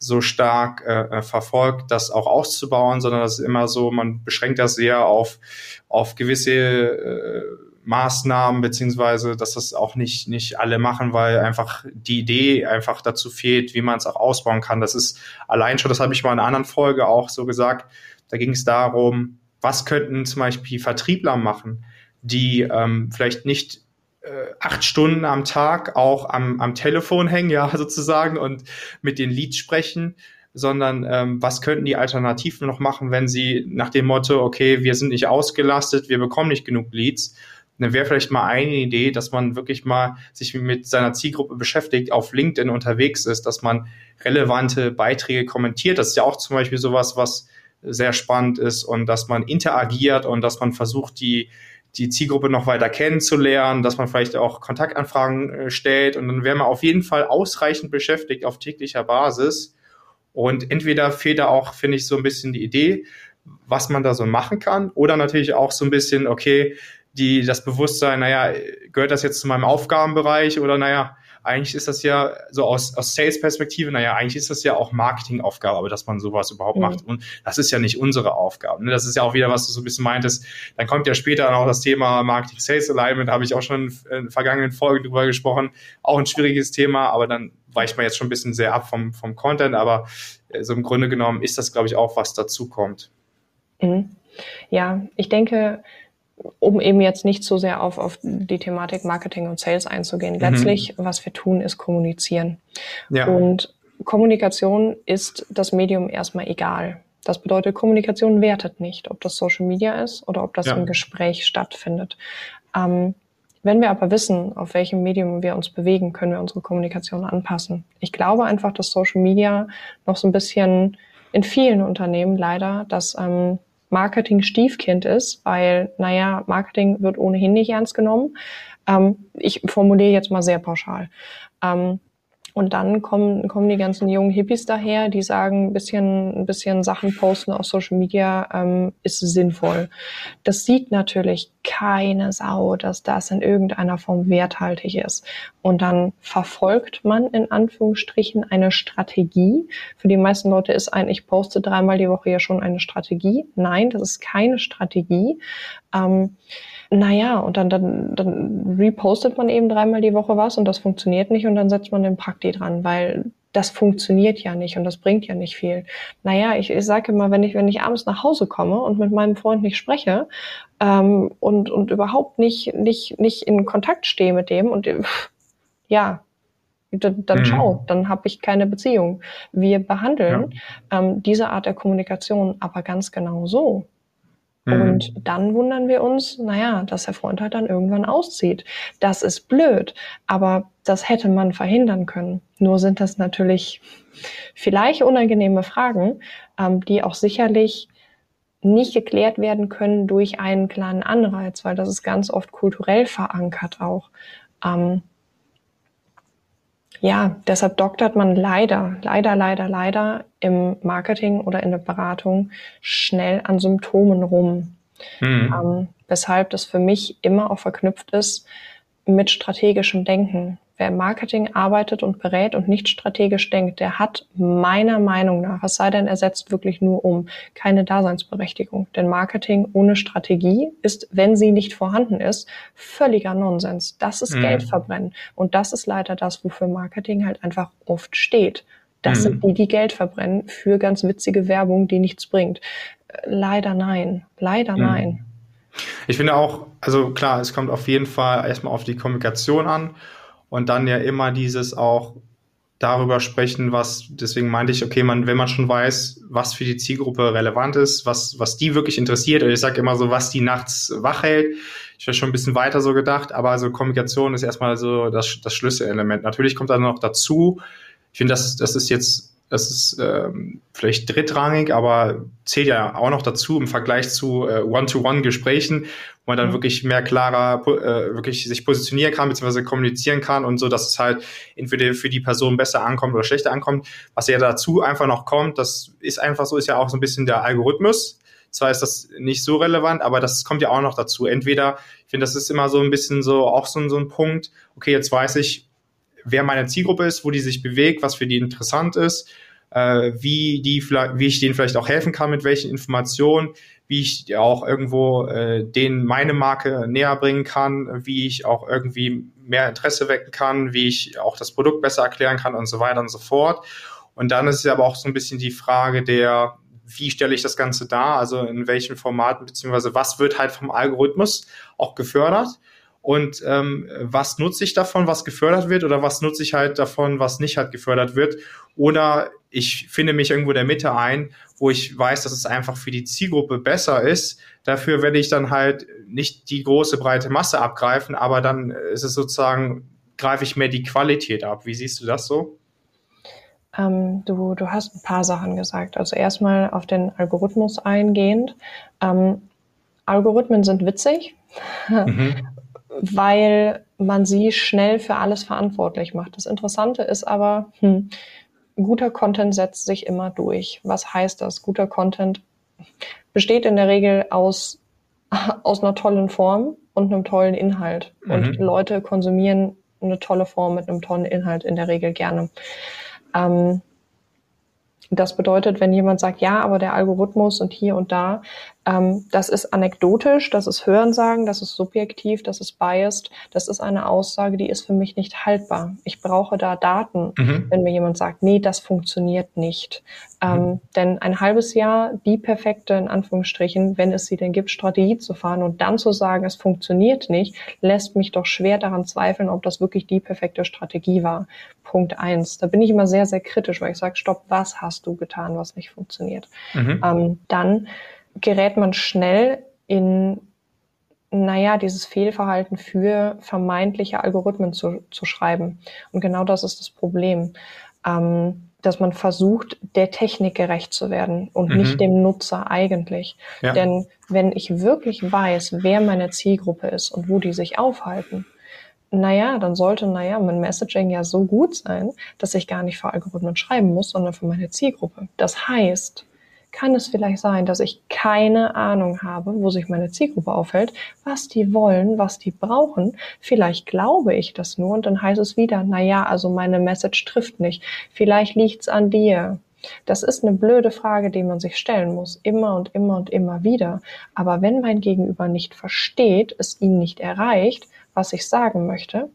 so stark äh, verfolgt, das auch auszubauen, sondern das ist immer so, man beschränkt das sehr auf, auf gewisse äh, Maßnahmen, beziehungsweise dass das auch nicht, nicht alle machen, weil einfach die Idee einfach dazu fehlt, wie man es auch ausbauen kann. Das ist allein schon, das habe ich mal in einer anderen Folge auch so gesagt, da ging es darum, was könnten zum Beispiel Vertriebler machen, die ähm, vielleicht nicht äh, acht Stunden am Tag auch am, am Telefon hängen, ja, sozusagen, und mit den Leads sprechen, sondern ähm, was könnten die Alternativen noch machen, wenn sie nach dem Motto, okay, wir sind nicht ausgelastet, wir bekommen nicht genug Leads, dann wäre vielleicht mal eine Idee, dass man wirklich mal sich mit seiner Zielgruppe beschäftigt, auf LinkedIn unterwegs ist, dass man relevante Beiträge kommentiert. Das ist ja auch zum Beispiel sowas, was sehr spannend ist und dass man interagiert und dass man versucht, die, die Zielgruppe noch weiter kennenzulernen, dass man vielleicht auch Kontaktanfragen äh, stellt und dann wäre man auf jeden Fall ausreichend beschäftigt auf täglicher Basis. Und entweder fehlt da auch, finde ich, so ein bisschen die Idee, was man da so machen kann, oder natürlich auch so ein bisschen, okay, die, das Bewusstsein, naja, gehört das jetzt zu meinem Aufgabenbereich oder naja, eigentlich ist das ja so aus, aus Sales-Perspektive, naja, eigentlich ist das ja auch Marketing-Aufgabe, aber dass man sowas überhaupt mhm. macht. Und das ist ja nicht unsere Aufgabe. Ne? Das ist ja auch wieder, was du so ein bisschen meintest. Dann kommt ja später noch das Thema Marketing-Sales-Alignment, habe ich auch schon in vergangenen Folgen drüber gesprochen. Auch ein schwieriges Thema, aber dann weicht man jetzt schon ein bisschen sehr ab vom, vom Content, aber äh, so im Grunde genommen ist das, glaube ich, auch, was dazu kommt. Mhm. Ja, ich denke, um eben jetzt nicht so sehr auf, auf die Thematik Marketing und Sales einzugehen. Mhm. Letztlich, was wir tun, ist kommunizieren. Ja. Und Kommunikation ist das Medium erstmal egal. Das bedeutet, Kommunikation wertet nicht, ob das Social Media ist oder ob das ja. im Gespräch stattfindet. Ähm, wenn wir aber wissen, auf welchem Medium wir uns bewegen, können wir unsere Kommunikation anpassen. Ich glaube einfach, dass Social Media noch so ein bisschen in vielen Unternehmen leider das ähm, Marketing Stiefkind ist, weil, naja, Marketing wird ohnehin nicht ernst genommen. Ähm, ich formuliere jetzt mal sehr pauschal. Ähm, und dann kommen, kommen die ganzen jungen Hippies daher, die sagen, ein bisschen, ein bisschen Sachen posten auf Social Media ähm, ist sinnvoll. Das sieht natürlich keine Sau, dass das in irgendeiner Form werthaltig ist. Und dann verfolgt man in Anführungsstrichen eine Strategie. Für die meisten Leute ist ein, ich poste dreimal die Woche ja schon eine Strategie. Nein, das ist keine Strategie. Ähm, naja, und dann, dann, dann repostet man eben dreimal die Woche was und das funktioniert nicht und dann setzt man den Prakti dran, weil das funktioniert ja nicht und das bringt ja nicht viel. Naja, ich, ich sage immer, wenn ich, wenn ich abends nach Hause komme und mit meinem Freund nicht spreche ähm, und, und überhaupt nicht, nicht, nicht in Kontakt stehe mit dem und ja, dann, dann mhm. schau, dann habe ich keine Beziehung. Wir behandeln ja. ähm, diese Art der Kommunikation aber ganz genau so. Mhm. Und dann wundern wir uns, naja, dass der Freund halt dann irgendwann auszieht. Das ist blöd, aber das hätte man verhindern können. Nur sind das natürlich vielleicht unangenehme Fragen, ähm, die auch sicherlich nicht geklärt werden können durch einen kleinen Anreiz, weil das ist ganz oft kulturell verankert auch. Ähm, ja, deshalb doktert man leider, leider, leider, leider im Marketing oder in der Beratung schnell an Symptomen rum. Mhm. Ähm, weshalb das für mich immer auch verknüpft ist mit strategischem Denken. Wer im Marketing arbeitet und berät und nicht strategisch denkt, der hat meiner Meinung nach, es sei denn, er setzt wirklich nur um, keine Daseinsberechtigung. Denn Marketing ohne Strategie ist, wenn sie nicht vorhanden ist, völliger Nonsens. Das ist mhm. Geld verbrennen. Und das ist leider das, wofür Marketing halt einfach oft steht. Das mhm. sind die, die Geld verbrennen für ganz witzige Werbung, die nichts bringt. Leider nein. Leider mhm. nein. Ich finde auch, also klar, es kommt auf jeden Fall erstmal auf die Kommunikation an und dann ja immer dieses auch darüber sprechen, was, deswegen meinte ich, okay, man, wenn man schon weiß, was für die Zielgruppe relevant ist, was, was die wirklich interessiert, oder ich sage immer so, was die nachts wach hält, ich habe schon ein bisschen weiter so gedacht, aber also Kommunikation ist erstmal so das, das Schlüsselelement. Natürlich kommt dann noch dazu, ich finde, das, das ist jetzt das ist ähm, vielleicht drittrangig, aber zählt ja auch noch dazu im Vergleich zu äh, One-to-One-Gesprächen, wo man dann mhm. wirklich mehr klarer äh, wirklich sich positionieren kann, beziehungsweise kommunizieren kann und so, dass es halt entweder für die Person besser ankommt oder schlechter ankommt. Was ja dazu einfach noch kommt, das ist einfach so, ist ja auch so ein bisschen der Algorithmus. Zwar ist das nicht so relevant, aber das kommt ja auch noch dazu. Entweder, ich finde, das ist immer so ein bisschen so, auch so, so ein Punkt, okay, jetzt weiß ich, wer meine Zielgruppe ist, wo die sich bewegt, was für die interessant ist, äh, wie, die, wie ich denen vielleicht auch helfen kann, mit welchen Informationen, wie ich auch irgendwo äh, denen meine Marke näher bringen kann, wie ich auch irgendwie mehr Interesse wecken kann, wie ich auch das Produkt besser erklären kann und so weiter und so fort. Und dann ist es aber auch so ein bisschen die Frage der, wie stelle ich das Ganze dar, also in welchen Formaten, beziehungsweise was wird halt vom Algorithmus auch gefördert und ähm, was nutze ich davon, was gefördert wird oder was nutze ich halt davon, was nicht halt gefördert wird oder ich finde mich irgendwo der Mitte ein, wo ich weiß, dass es einfach für die Zielgruppe besser ist. Dafür werde ich dann halt nicht die große breite Masse abgreifen, aber dann ist es sozusagen, greife ich mehr die Qualität ab. Wie siehst du das so? Ähm, du, du hast ein paar Sachen gesagt. Also erstmal auf den Algorithmus eingehend. Ähm, Algorithmen sind witzig, mhm. weil man sie schnell für alles verantwortlich macht. Das Interessante ist aber, hm, guter Content setzt sich immer durch. Was heißt das? Guter Content besteht in der Regel aus, aus einer tollen Form und einem tollen Inhalt. Mhm. Und Leute konsumieren eine tolle Form mit einem tollen Inhalt in der Regel gerne. Ähm, das bedeutet, wenn jemand sagt, ja, aber der Algorithmus und hier und da, ähm, das ist anekdotisch, das ist Hörensagen, das ist subjektiv, das ist biased, das ist eine Aussage, die ist für mich nicht haltbar. Ich brauche da Daten, mhm. wenn mir jemand sagt, nee, das funktioniert nicht. Ähm, mhm. Denn ein halbes Jahr die perfekte, in Anführungsstrichen, wenn es sie denn gibt, Strategie zu fahren und dann zu sagen, es funktioniert nicht, lässt mich doch schwer daran zweifeln, ob das wirklich die perfekte Strategie war. Punkt eins. Da bin ich immer sehr, sehr kritisch, weil ich sage, stopp, was hast du getan, was nicht funktioniert? Mhm. Ähm, dann gerät man schnell in, naja, dieses Fehlverhalten für vermeintliche Algorithmen zu, zu schreiben. Und genau das ist das Problem. Ähm, dass man versucht, der Technik gerecht zu werden und mhm. nicht dem Nutzer eigentlich. Ja. Denn wenn ich wirklich weiß, wer meine Zielgruppe ist und wo die sich aufhalten, naja, dann sollte, naja, mein Messaging ja so gut sein, dass ich gar nicht für Algorithmen schreiben muss, sondern für meine Zielgruppe. Das heißt, kann es vielleicht sein, dass ich keine Ahnung habe, wo sich meine Zielgruppe aufhält, was die wollen, was die brauchen. Vielleicht glaube ich das nur und dann heißt es wieder, na ja, also meine Message trifft nicht. Vielleicht liegt's an dir. Das ist eine blöde Frage, die man sich stellen muss, immer und immer und immer wieder. Aber wenn mein Gegenüber nicht versteht, es ihn nicht erreicht, was ich sagen möchte,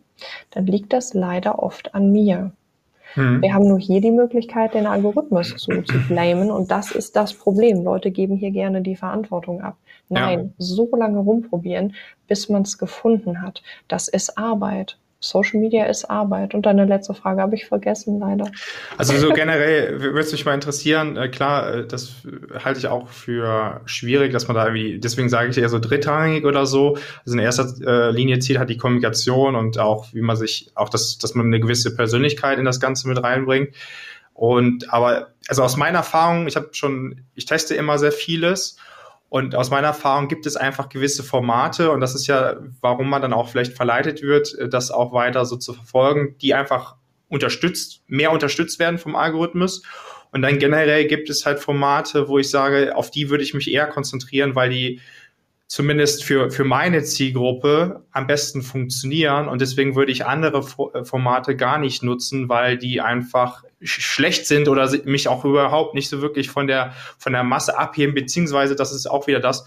dann liegt das leider oft an mir. Mhm. Wir haben nur hier die Möglichkeit, den Algorithmus zu, zu blamen und das ist das Problem. Leute geben hier gerne die Verantwortung ab. Nein, ja. so lange rumprobieren, bis man es gefunden hat. Das ist Arbeit. Social Media ist Arbeit. Und deine letzte Frage habe ich vergessen, leider. Also so generell würde es mich mal interessieren, äh, klar, äh, das halte ich auch für schwierig, dass man da irgendwie, deswegen sage ich eher so drittrangig oder so. Also in erster äh, Linie zieht halt die Kommunikation und auch, wie man sich, auch das, dass man eine gewisse Persönlichkeit in das Ganze mit reinbringt. Und aber, also aus meiner Erfahrung, ich habe schon, ich teste immer sehr vieles und aus meiner Erfahrung gibt es einfach gewisse Formate und das ist ja, warum man dann auch vielleicht verleitet wird, äh, das auch weiter so zu verfolgen, die einfach unterstützt, mehr unterstützt werden vom Algorithmus. Und dann generell gibt es halt Formate, wo ich sage, auf die würde ich mich eher konzentrieren, weil die zumindest für, für meine Zielgruppe am besten funktionieren. Und deswegen würde ich andere äh, Formate gar nicht nutzen, weil die einfach schlecht sind oder mich auch überhaupt nicht so wirklich von der, von der Masse abheben, beziehungsweise das ist auch wieder das,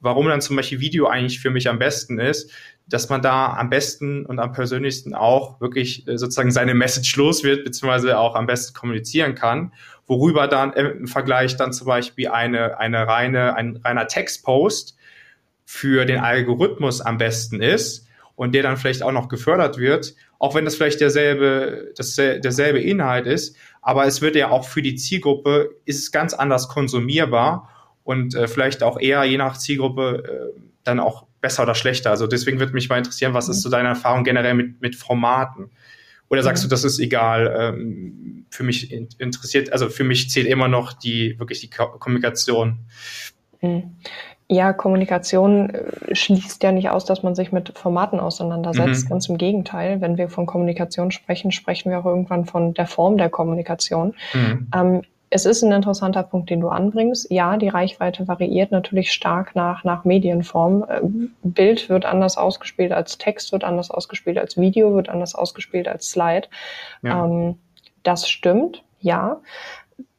warum dann zum Beispiel Video eigentlich für mich am besten ist, dass man da am besten und am persönlichsten auch wirklich äh, sozusagen seine Message los wird, beziehungsweise auch am besten kommunizieren kann, worüber dann im Vergleich dann zum Beispiel eine, eine reine, ein reiner Textpost für den Algorithmus am besten ist und der dann vielleicht auch noch gefördert wird, auch wenn das vielleicht derselbe, das, derselbe Inhalt ist, aber es wird ja auch für die Zielgruppe, ist es ganz anders konsumierbar und äh, vielleicht auch eher je nach Zielgruppe äh, dann auch besser oder schlechter. Also deswegen würde mich mal interessieren, was ist so deine Erfahrung generell mit, mit Formaten? Oder sagst du, das ist egal? Ähm, für mich interessiert, also für mich zählt immer noch die wirklich die Kommunikation. Hm. Ja, Kommunikation äh, schließt ja nicht aus, dass man sich mit Formaten auseinandersetzt. Mhm. Ganz im Gegenteil. Wenn wir von Kommunikation sprechen, sprechen wir auch irgendwann von der Form der Kommunikation. Mhm. Ähm, es ist ein interessanter Punkt, den du anbringst. Ja, die Reichweite variiert natürlich stark nach, nach Medienform. Ähm, Bild wird anders ausgespielt als Text, wird anders ausgespielt als Video, wird anders ausgespielt als Slide. Ja. Ähm, das stimmt, ja.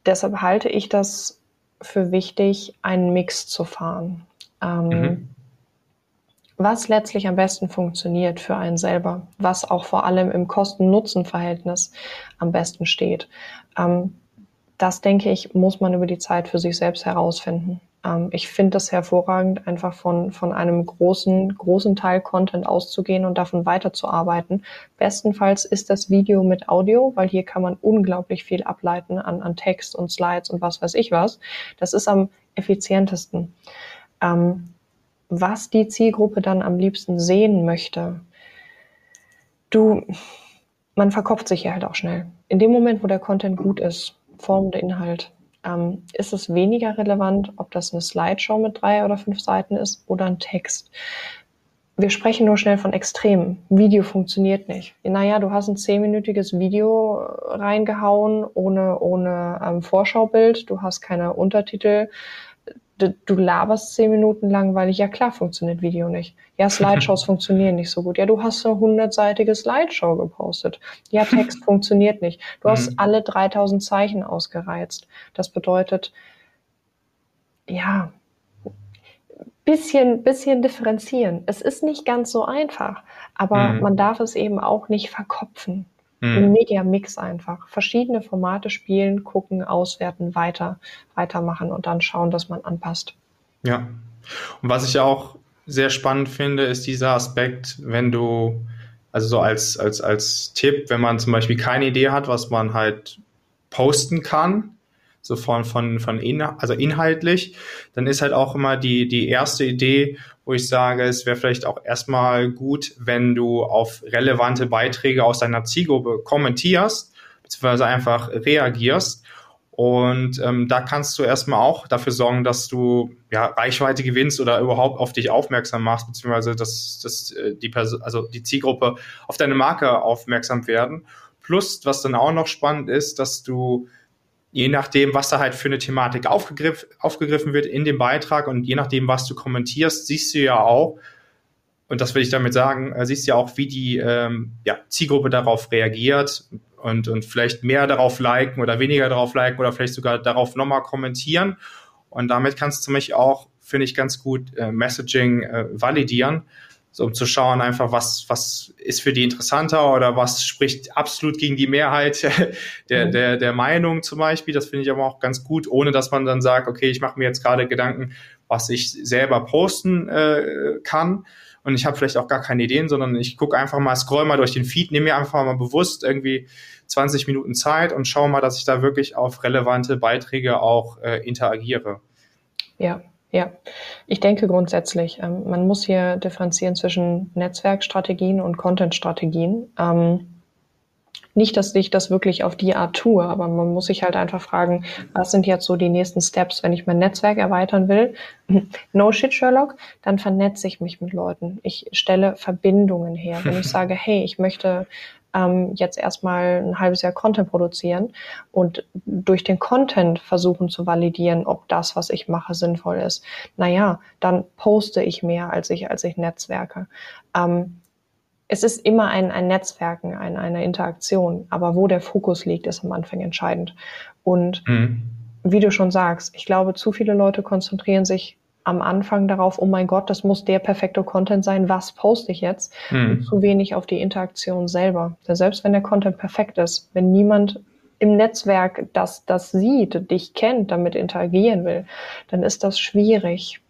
Deshalb halte ich das für wichtig, einen Mix zu fahren. Ähm, mhm. Was letztlich am besten funktioniert für einen selber, was auch vor allem im Kosten-Nutzen-Verhältnis am besten steht. Ähm, das denke ich, muss man über die Zeit für sich selbst herausfinden. Ähm, ich finde es hervorragend, einfach von, von einem großen, großen Teil Content auszugehen und davon weiterzuarbeiten. Bestenfalls ist das Video mit Audio, weil hier kann man unglaublich viel ableiten an, an Text und Slides und was weiß ich was. Das ist am effizientesten. Ähm, was die Zielgruppe dann am liebsten sehen möchte. Du, man verkopft sich ja halt auch schnell. In dem Moment, wo der Content gut ist, Form und Inhalt, ähm, ist es weniger relevant, ob das eine Slideshow mit drei oder fünf Seiten ist oder ein Text. Wir sprechen nur schnell von Extremen. Video funktioniert nicht. Naja, du hast ein zehnminütiges Video reingehauen ohne, ohne ähm, Vorschaubild, du hast keine Untertitel, du laberst zehn Minuten langweilig. Ja klar funktioniert Video nicht. Ja, Slideshows funktionieren nicht so gut. Ja, du hast eine hundertseitige Slideshow gepostet. Ja, Text funktioniert nicht. Du hast mhm. alle 3000 Zeichen ausgereizt. Das bedeutet, ja, bisschen, bisschen differenzieren. Es ist nicht ganz so einfach, aber mhm. man darf es eben auch nicht verkopfen. Mhm. Ein Media-Mix einfach. Verschiedene Formate spielen, gucken, auswerten, weiter, weitermachen und dann schauen, dass man anpasst. Ja. Und was ich auch sehr spannend finde, ist dieser Aspekt, wenn du, also so als, als, als Tipp, wenn man zum Beispiel keine Idee hat, was man halt posten kann, so von, von, von in, also inhaltlich, dann ist halt auch immer die, die erste Idee, wo ich sage, es wäre vielleicht auch erstmal gut, wenn du auf relevante Beiträge aus deiner Zielgruppe kommentierst, beziehungsweise einfach reagierst. Und ähm, da kannst du erstmal auch dafür sorgen, dass du ja, Reichweite gewinnst oder überhaupt auf dich aufmerksam machst, beziehungsweise dass, dass äh, die Person, also die Zielgruppe auf deine Marke aufmerksam werden. Plus, was dann auch noch spannend ist, dass du je nachdem, was da halt für eine Thematik aufgegriff, aufgegriffen wird in dem Beitrag und je nachdem, was du kommentierst, siehst du ja auch, und das will ich damit sagen, äh, siehst du ja auch, wie die ähm, ja, Zielgruppe darauf reagiert und, und vielleicht mehr darauf liken oder weniger darauf liken oder vielleicht sogar darauf nochmal kommentieren. Und damit kannst du mich auch, finde ich, ganz gut äh, Messaging äh, validieren so um zu schauen einfach, was, was ist für die interessanter oder was spricht absolut gegen die Mehrheit der, mhm. der, der Meinung zum Beispiel. Das finde ich aber auch ganz gut, ohne dass man dann sagt, okay, ich mache mir jetzt gerade Gedanken, was ich selber posten äh, kann. Und ich habe vielleicht auch gar keine Ideen, sondern ich gucke einfach mal, scroll mal durch den Feed, nehme mir einfach mal bewusst irgendwie 20 Minuten Zeit und schaue mal, dass ich da wirklich auf relevante Beiträge auch äh, interagiere. Ja, ja, ich denke grundsätzlich, ähm, man muss hier differenzieren zwischen Netzwerkstrategien und Contentstrategien. Ähm, nicht, dass ich das wirklich auf die Art tue, aber man muss sich halt einfach fragen, was sind jetzt so die nächsten Steps, wenn ich mein Netzwerk erweitern will? No shit, Sherlock, dann vernetze ich mich mit Leuten. Ich stelle Verbindungen her. Wenn ich sage, hey, ich möchte ähm, jetzt erstmal ein halbes Jahr Content produzieren und durch den Content versuchen zu validieren, ob das, was ich mache, sinnvoll ist. Naja, dann poste ich mehr, als ich, als ich netzwerke. Ähm, es ist immer ein, ein Netzwerken, ein, eine Interaktion, aber wo der Fokus liegt, ist am Anfang entscheidend. Und mhm. wie du schon sagst, ich glaube, zu viele Leute konzentrieren sich am Anfang darauf, oh mein Gott, das muss der perfekte Content sein, was poste ich jetzt? Mhm. zu wenig auf die Interaktion selber. Denn selbst wenn der Content perfekt ist, wenn niemand im Netzwerk das, das sieht, dich kennt, damit interagieren will, dann ist das schwierig.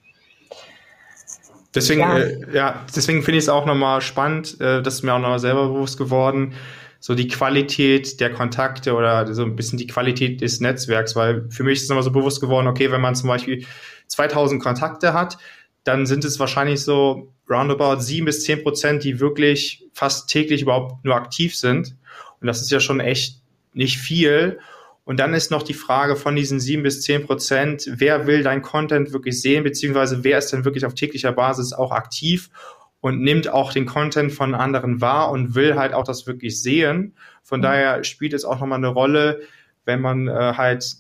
Deswegen, ja, äh, ja deswegen finde ich es auch nochmal spannend, äh, das ist mir auch nochmal selber bewusst geworden, so die Qualität der Kontakte oder so ein bisschen die Qualität des Netzwerks, weil für mich ist es nochmal so bewusst geworden, okay, wenn man zum Beispiel 2000 Kontakte hat, dann sind es wahrscheinlich so roundabout sieben bis zehn Prozent, die wirklich fast täglich überhaupt nur aktiv sind. Und das ist ja schon echt nicht viel. Und dann ist noch die Frage von diesen sieben bis zehn Prozent, wer will dein Content wirklich sehen, beziehungsweise wer ist denn wirklich auf täglicher Basis auch aktiv und nimmt auch den Content von anderen wahr und will halt auch das wirklich sehen. Von mhm. daher spielt es auch nochmal eine Rolle, wenn man äh, halt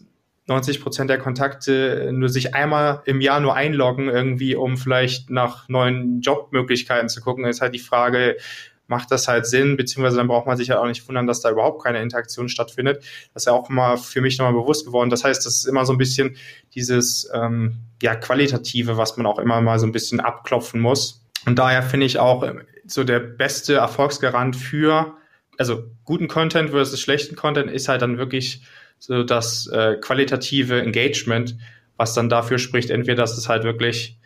90 Prozent der Kontakte nur sich einmal im Jahr nur einloggen, irgendwie, um vielleicht nach neuen Jobmöglichkeiten zu gucken, ist halt die Frage, macht das halt Sinn, beziehungsweise dann braucht man sich ja halt auch nicht wundern, dass da überhaupt keine Interaktion stattfindet. Das ist ja auch mal für mich nochmal bewusst geworden. Das heißt, das ist immer so ein bisschen dieses ähm, ja, Qualitative, was man auch immer mal so ein bisschen abklopfen muss. Und daher finde ich auch äh, so der beste Erfolgsgarant für, also guten Content versus schlechten Content ist halt dann wirklich so das äh, qualitative Engagement, was dann dafür spricht, entweder, dass es halt wirklich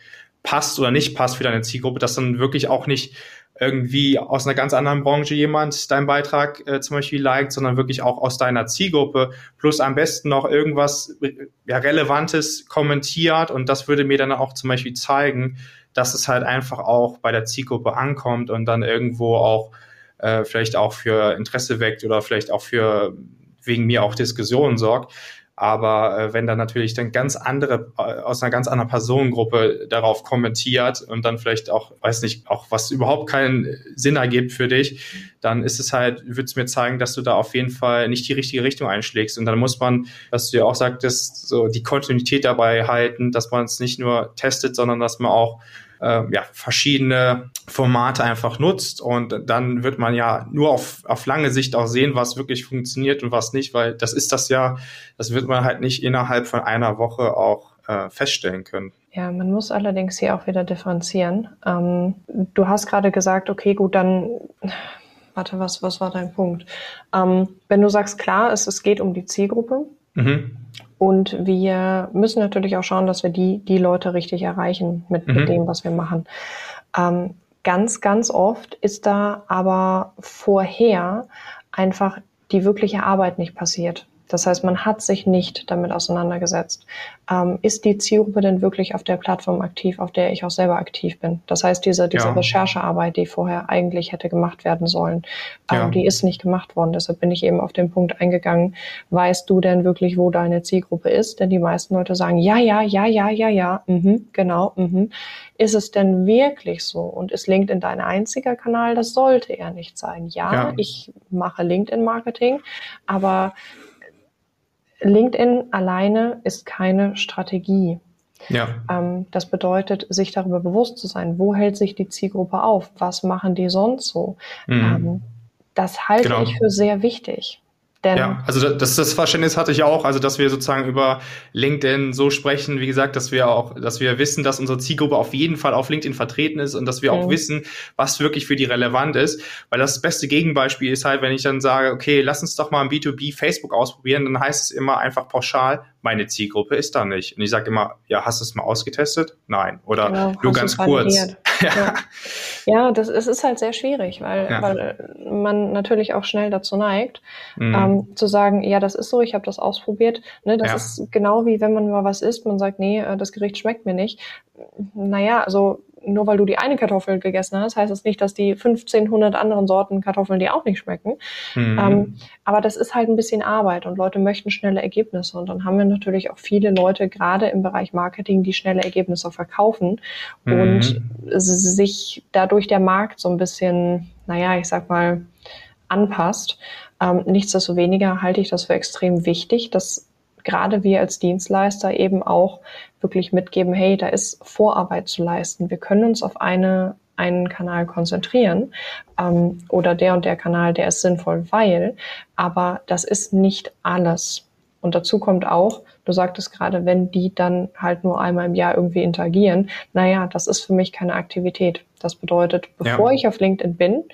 passt oder nicht passt für deine Zielgruppe, dass dann wirklich auch nicht irgendwie aus einer ganz anderen Branche jemand deinen Beitrag äh, zum Beispiel liked, sondern wirklich auch aus deiner Zielgruppe, plus am besten noch irgendwas ja, Relevantes kommentiert. Und das würde mir dann auch zum Beispiel zeigen, dass es halt einfach auch bei der Zielgruppe ankommt und dann irgendwo auch äh, vielleicht auch für Interesse weckt oder vielleicht auch für wegen mir auch Diskussionen sorgt. Aber äh, wenn dann natürlich dann ganz andere, äh, aus einer ganz anderen Personengruppe darauf kommentiert und dann vielleicht auch, weiß nicht, auch was überhaupt keinen Sinn ergibt für dich, dann ist es halt, würde es mir zeigen, dass du da auf jeden Fall nicht die richtige Richtung einschlägst. Und dann muss man, was du ja auch sagtest, so die Kontinuität dabei halten, dass man es nicht nur testet, sondern dass man auch äh, ja, verschiedene Formate einfach nutzt und dann wird man ja nur auf, auf lange Sicht auch sehen, was wirklich funktioniert und was nicht, weil das ist das ja, das wird man halt nicht innerhalb von einer Woche auch äh, feststellen können. Ja, man muss allerdings hier auch wieder differenzieren. Ähm, du hast gerade gesagt, okay, gut, dann warte, was, was war dein Punkt? Ähm, wenn du sagst, klar, es, es geht um die Zielgruppe, mhm. Und wir müssen natürlich auch schauen, dass wir die, die Leute richtig erreichen mit, mhm. mit dem, was wir machen. Ähm, ganz, ganz oft ist da aber vorher einfach die wirkliche Arbeit nicht passiert. Das heißt, man hat sich nicht damit auseinandergesetzt. Ähm, ist die Zielgruppe denn wirklich auf der Plattform aktiv, auf der ich auch selber aktiv bin? Das heißt, diese, diese ja. Recherchearbeit, die vorher eigentlich hätte gemacht werden sollen, ähm, ja. die ist nicht gemacht worden. Deshalb bin ich eben auf den Punkt eingegangen, weißt du denn wirklich, wo deine Zielgruppe ist? Denn die meisten Leute sagen, ja, ja, ja, ja, ja, ja, mhm, genau, mhm. Ist es denn wirklich so? Und ist LinkedIn dein einziger Kanal? Das sollte er nicht sein. Ja, ja. ich mache LinkedIn-Marketing, aber LinkedIn alleine ist keine Strategie. Ja. Ähm, das bedeutet, sich darüber bewusst zu sein, wo hält sich die Zielgruppe auf, was machen die sonst so. Mhm. Ähm, das halte genau. ich für sehr wichtig. Denn ja, also das, das Verständnis hatte ich auch, also dass wir sozusagen über LinkedIn so sprechen, wie gesagt, dass wir auch, dass wir wissen, dass unsere Zielgruppe auf jeden Fall auf LinkedIn vertreten ist und dass wir mhm. auch wissen, was wirklich für die relevant ist. Weil das beste Gegenbeispiel ist halt, wenn ich dann sage, okay, lass uns doch mal ein B2B Facebook ausprobieren, dann heißt es immer einfach pauschal, meine Zielgruppe ist da nicht. Und ich sage immer, ja, hast du es mal ausgetestet? Nein. Oder genau, nur ganz kurz. ja. ja, das es ist halt sehr schwierig, weil, ja. weil man natürlich auch schnell dazu neigt, mhm. ähm, zu sagen, ja, das ist so, ich habe das ausprobiert. Ne, das ja. ist genau wie wenn man mal was isst, man sagt, nee, äh, das Gericht schmeckt mir nicht. Naja, also nur weil du die eine Kartoffel gegessen hast, heißt das nicht, dass die 1500 anderen Sorten Kartoffeln dir auch nicht schmecken. Mhm. Ähm, aber das ist halt ein bisschen Arbeit und Leute möchten schnelle Ergebnisse. Und dann haben wir natürlich auch viele Leute, gerade im Bereich Marketing, die schnelle Ergebnisse verkaufen mhm. und sich dadurch der Markt so ein bisschen, naja, ich sag mal, anpasst. Ähm, nichtsdestoweniger halte ich das für extrem wichtig, dass gerade wir als Dienstleister eben auch wirklich mitgeben, hey, da ist Vorarbeit zu leisten. Wir können uns auf eine, einen Kanal konzentrieren ähm, oder der und der Kanal, der ist sinnvoll, weil, aber das ist nicht alles. Und dazu kommt auch, du sagtest gerade, wenn die dann halt nur einmal im Jahr irgendwie interagieren, naja, das ist für mich keine Aktivität. Das bedeutet, bevor ja. ich auf LinkedIn bin,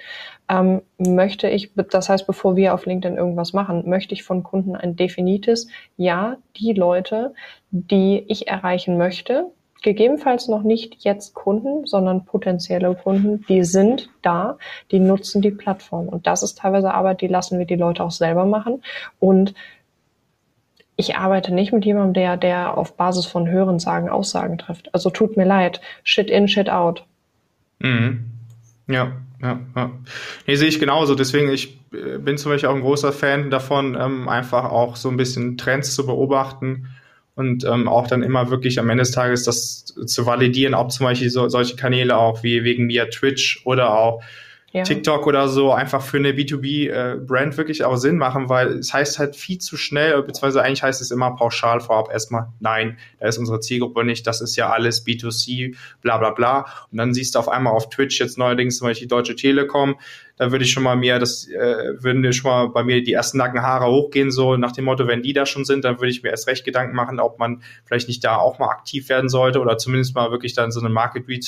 ähm, möchte ich, das heißt, bevor wir auf LinkedIn irgendwas machen, möchte ich von Kunden ein definites Ja, die Leute, die ich erreichen möchte, gegebenenfalls noch nicht jetzt Kunden, sondern potenzielle Kunden, die sind da, die nutzen die Plattform. Und das ist teilweise Arbeit, die lassen wir die Leute auch selber machen. Und ich arbeite nicht mit jemandem, der, der auf Basis von Hörensagen Aussagen trifft. Also tut mir leid. Shit in, shit out. Mhm. Ja, ja, ja. Nee, sehe ich genauso. Deswegen, ich äh, bin zum Beispiel auch ein großer Fan davon, ähm, einfach auch so ein bisschen Trends zu beobachten und ähm, auch dann immer wirklich am Ende des Tages das zu validieren, ob zum Beispiel so, solche Kanäle auch wie wegen mir Twitch oder auch ja. TikTok oder so einfach für eine B2B-Brand äh, wirklich auch Sinn machen, weil es heißt halt viel zu schnell, beziehungsweise eigentlich heißt es immer pauschal vorab erstmal, nein, da ist unsere Zielgruppe nicht, das ist ja alles B2C, bla bla bla. Und dann siehst du auf einmal auf Twitch jetzt neuerdings zum Beispiel die Deutsche Telekom, da würde ich schon mal mir, das äh, würden schon mal bei mir die ersten Nackenhaare hochgehen, so nach dem Motto, wenn die da schon sind, dann würde ich mir erst recht Gedanken machen, ob man vielleicht nicht da auch mal aktiv werden sollte oder zumindest mal wirklich dann so eine Market, Re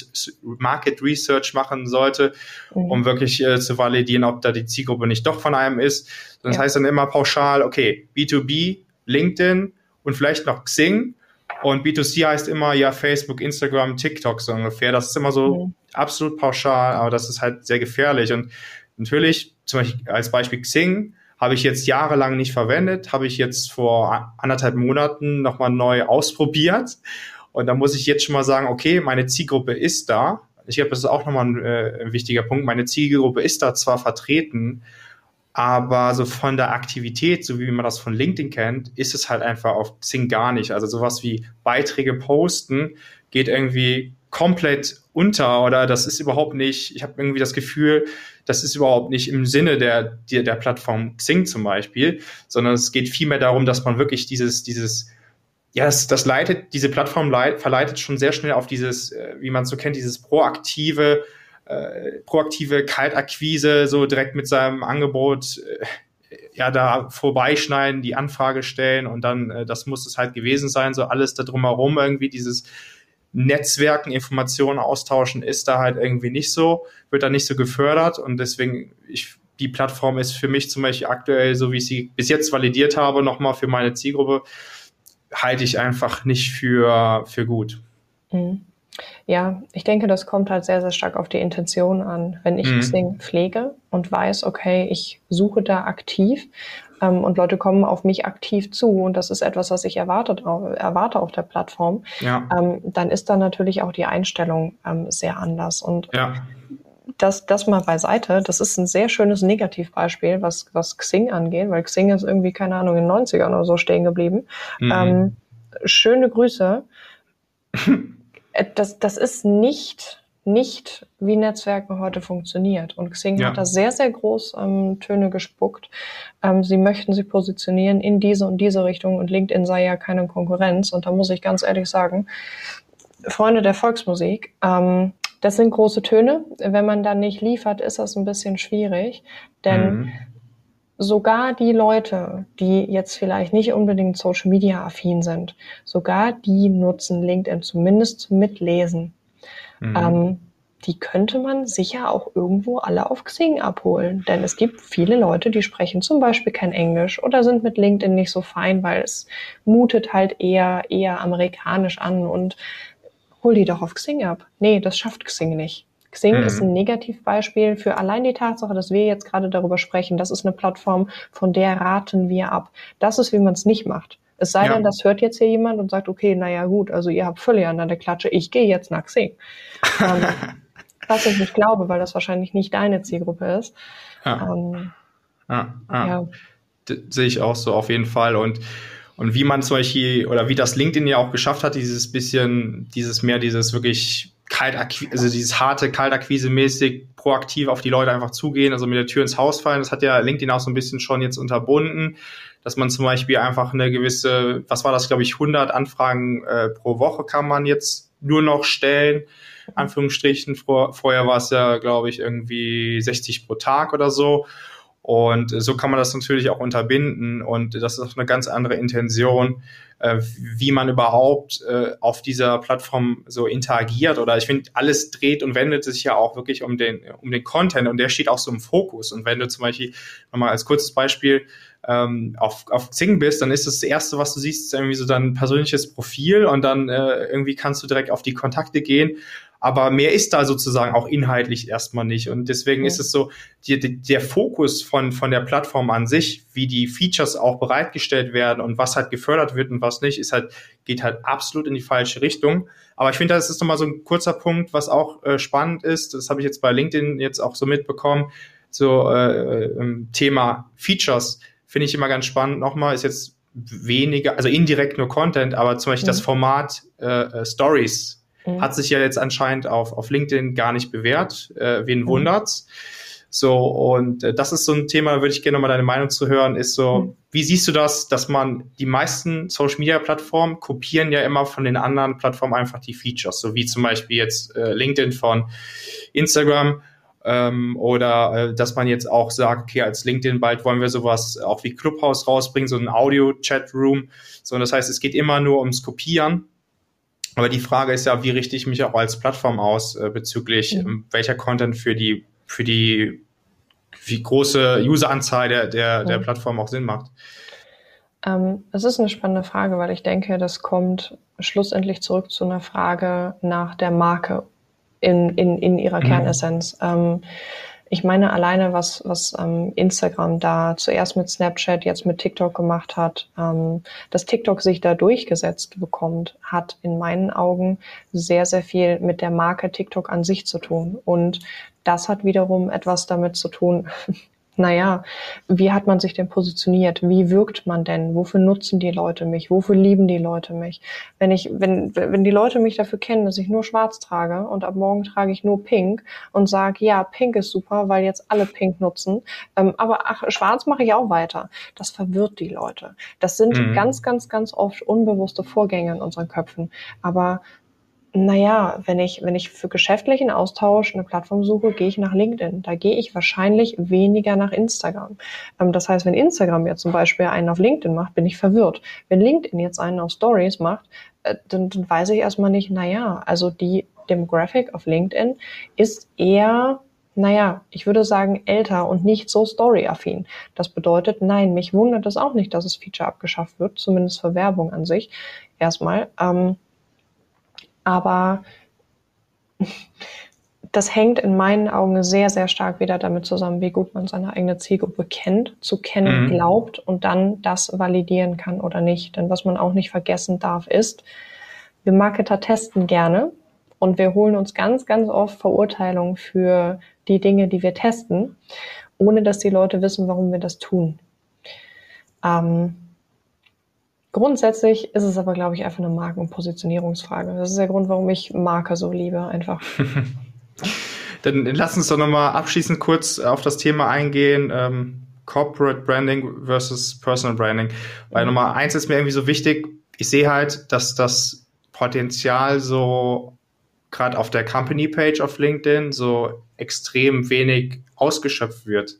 Market Research machen sollte, mhm. um wirklich äh, zu validieren, ob da die Zielgruppe nicht doch von einem ist. Das ja. heißt dann immer pauschal, okay, B2B, LinkedIn und vielleicht noch Xing. Und B2C heißt immer ja Facebook, Instagram, TikTok so ungefähr. Das ist immer so mhm. absolut pauschal, aber das ist halt sehr gefährlich. Und natürlich, zum Beispiel als Beispiel Xing, habe ich jetzt jahrelang nicht verwendet, habe ich jetzt vor anderthalb Monaten nochmal neu ausprobiert. Und da muss ich jetzt schon mal sagen, okay, meine Zielgruppe ist da. ich glaube, das ist auch nochmal ein, äh, ein wichtiger Punkt, meine Zielgruppe ist da zwar vertreten, aber so von der Aktivität, so wie man das von LinkedIn kennt, ist es halt einfach auf Xing gar nicht. Also sowas wie Beiträge posten geht irgendwie komplett unter oder das ist überhaupt nicht, ich habe irgendwie das Gefühl, das ist überhaupt nicht im Sinne der, der, der Plattform Xing zum Beispiel, sondern es geht vielmehr darum, dass man wirklich dieses, dieses, ja, das, das leitet, diese Plattform leit, verleitet schon sehr schnell auf dieses, äh, wie man es so kennt, dieses proaktive, äh, proaktive Kaltakquise, so direkt mit seinem Angebot äh, ja da vorbeischneiden, die Anfrage stellen und dann, äh, das muss es halt gewesen sein, so alles da drumherum irgendwie dieses Netzwerken, Informationen austauschen ist da halt irgendwie nicht so, wird da nicht so gefördert und deswegen, ich, die Plattform ist für mich zum Beispiel aktuell, so wie ich sie bis jetzt validiert habe, nochmal für meine Zielgruppe, halte ich einfach nicht für, für gut. Mhm. Ja, ich denke, das kommt halt sehr, sehr stark auf die Intention an. Wenn ich mhm. Xing pflege und weiß, okay, ich suche da aktiv ähm, und Leute kommen auf mich aktiv zu und das ist etwas, was ich erwartet, erwarte auf der Plattform, ja. ähm, dann ist da natürlich auch die Einstellung ähm, sehr anders. Und ja. das, das mal beiseite, das ist ein sehr schönes Negativbeispiel, was, was Xing angeht, weil Xing ist irgendwie, keine Ahnung, in den 90ern oder so stehen geblieben. Mhm. Ähm, schöne Grüße. Äh, das, das ist nicht, nicht, wie Netzwerken heute funktioniert. Und Xing ja. hat da sehr, sehr groß ähm, Töne gespuckt. Ähm, sie möchten sich positionieren in diese und diese Richtung und LinkedIn sei ja keine Konkurrenz. Und da muss ich ganz ehrlich sagen, Freunde der Volksmusik, ähm, das sind große Töne. Wenn man da nicht liefert, ist das ein bisschen schwierig. Denn mhm sogar die Leute, die jetzt vielleicht nicht unbedingt Social Media affin sind, sogar die nutzen LinkedIn zumindest zum Mitlesen. Mhm. Ähm, die könnte man sicher auch irgendwo alle auf Xing abholen. Denn es gibt viele Leute, die sprechen zum Beispiel kein Englisch oder sind mit LinkedIn nicht so fein, weil es mutet halt eher, eher amerikanisch an und hol die doch auf Xing ab. Nee, das schafft Xing nicht. Xing mhm. ist ein Negativbeispiel für allein die Tatsache, dass wir jetzt gerade darüber sprechen. Das ist eine Plattform, von der raten wir ab. Das ist, wie man es nicht macht. Es sei ja. denn, das hört jetzt hier jemand und sagt, okay, naja gut, also ihr habt völlig an der Klatsche, ich gehe jetzt nach Xing. ähm, was ich nicht glaube, weil das wahrscheinlich nicht deine Zielgruppe ist. Ja. Ähm, ja, ja. Sehe ich auch so auf jeden Fall. Und und wie man zum Beispiel, oder wie das LinkedIn ja auch geschafft hat, dieses bisschen, dieses mehr, dieses wirklich Kaltakquise, also dieses harte Kaltakquise-mäßig proaktiv auf die Leute einfach zugehen, also mit der Tür ins Haus fallen. Das hat ja LinkedIn auch so ein bisschen schon jetzt unterbunden, dass man zum Beispiel einfach eine gewisse, was war das, glaube ich, 100 Anfragen äh, pro Woche kann man jetzt nur noch stellen. Anführungsstrichen. Vor, vorher war es ja, glaube ich, irgendwie 60 pro Tag oder so. Und so kann man das natürlich auch unterbinden. Und das ist auch eine ganz andere Intention, äh, wie man überhaupt äh, auf dieser Plattform so interagiert. Oder ich finde, alles dreht und wendet sich ja auch wirklich um den, um den Content und der steht auch so im Fokus. Und wenn du zum Beispiel, nochmal als kurzes Beispiel, ähm, auf, auf Xing bist, dann ist das, das Erste, was du siehst, irgendwie so dein persönliches Profil und dann äh, irgendwie kannst du direkt auf die Kontakte gehen aber mehr ist da sozusagen auch inhaltlich erstmal nicht. Und deswegen mhm. ist es so, die, die, der Fokus von, von der Plattform an sich, wie die Features auch bereitgestellt werden und was halt gefördert wird und was nicht, ist halt, geht halt absolut in die falsche Richtung. Aber ich finde, das ist nochmal so ein kurzer Punkt, was auch äh, spannend ist. Das habe ich jetzt bei LinkedIn jetzt auch so mitbekommen. So äh, äh Thema Features finde ich immer ganz spannend. Nochmal ist jetzt weniger, also indirekt nur Content, aber zum Beispiel mhm. das Format äh, äh Stories Mhm. Hat sich ja jetzt anscheinend auf, auf LinkedIn gar nicht bewährt. Äh, wen mhm. wundert's? So, und äh, das ist so ein Thema, da würde ich gerne mal deine Meinung zu hören, ist so, mhm. wie siehst du das, dass man die meisten Social Media Plattformen kopieren ja immer von den anderen Plattformen einfach die Features, so wie zum Beispiel jetzt äh, LinkedIn von Instagram ähm, oder äh, dass man jetzt auch sagt, okay, als LinkedIn bald wollen wir sowas auch wie Clubhouse rausbringen, so ein Audio-Chat-Room. So, und das heißt, es geht immer nur ums Kopieren aber die Frage ist ja, wie richte ich mich auch als Plattform aus äh, bezüglich mhm. welcher Content für die, für die wie große Useranzahl der, der, der Plattform auch Sinn macht. Ähm, das ist eine spannende Frage, weil ich denke, das kommt schlussendlich zurück zu einer Frage nach der Marke in, in, in ihrer mhm. Kernessenz. Ähm, Ich meine alleine, was, was ähm, Instagram da zuerst mit Snapchat, jetzt mit TikTok gemacht hat, ähm, dass TikTok sich da durchgesetzt bekommt, hat in meinen Augen sehr, sehr viel mit der Marke TikTok an sich zu tun. Und das hat wiederum etwas damit zu tun, naja, wie hat man sich denn positioniert? Wie wirkt man denn? Wofür nutzen die Leute mich? Wofür lieben die Leute mich? Wenn ich, wenn, wenn die Leute mich dafür kennen, dass ich nur schwarz trage und ab morgen trage ich nur pink und sage, ja, pink ist super, weil jetzt alle pink nutzen, ähm, aber ach, schwarz mache ich auch weiter. Das verwirrt die Leute. Das sind mhm. ganz, ganz, ganz oft unbewusste Vorgänge in unseren Köpfen. Aber naja, wenn ich, wenn ich für geschäftlichen Austausch eine Plattform suche, gehe ich nach LinkedIn. Da gehe ich wahrscheinlich weniger nach Instagram. Ähm, das heißt, wenn Instagram jetzt zum Beispiel einen auf LinkedIn macht, bin ich verwirrt. Wenn LinkedIn jetzt einen auf Stories macht, äh, dann, dann weiß ich erstmal nicht, naja, also die Demographic auf LinkedIn ist eher naja, ich würde sagen älter und nicht so story-affin. Das bedeutet, nein, mich wundert es auch nicht, dass das Feature abgeschafft wird, zumindest für Werbung an sich. Erstmal. Ähm, aber das hängt in meinen Augen sehr, sehr stark wieder damit zusammen, wie gut man seine eigene Zielgruppe kennt, zu kennen mhm. glaubt und dann das validieren kann oder nicht. Denn was man auch nicht vergessen darf, ist, wir Marketer testen gerne und wir holen uns ganz, ganz oft Verurteilungen für die Dinge, die wir testen, ohne dass die Leute wissen, warum wir das tun. Ähm, Grundsätzlich ist es aber, glaube ich, einfach eine Marken- und Positionierungsfrage. Das ist der Grund, warum ich Marke so liebe, einfach. Dann lass uns doch nochmal abschließend kurz auf das Thema eingehen. Ähm, Corporate Branding versus Personal Branding. Weil mhm. Nummer eins ist mir irgendwie so wichtig. Ich sehe halt, dass das Potenzial so gerade auf der Company Page auf LinkedIn so extrem wenig ausgeschöpft wird.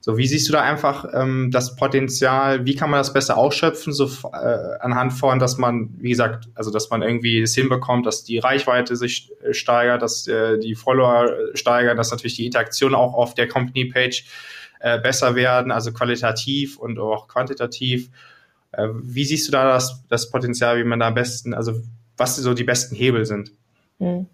So, wie siehst du da einfach ähm, das Potenzial? Wie kann man das besser ausschöpfen? So äh, anhand von, dass man, wie gesagt, also dass man irgendwie es hinbekommt, dass die Reichweite sich äh, steigert, dass äh, die Follower steigern, dass natürlich die Interaktion auch auf der Company Page äh, besser werden, also qualitativ und auch quantitativ. Äh, wie siehst du da das, das Potenzial, wie man da am besten, also was so die besten Hebel sind? Hm.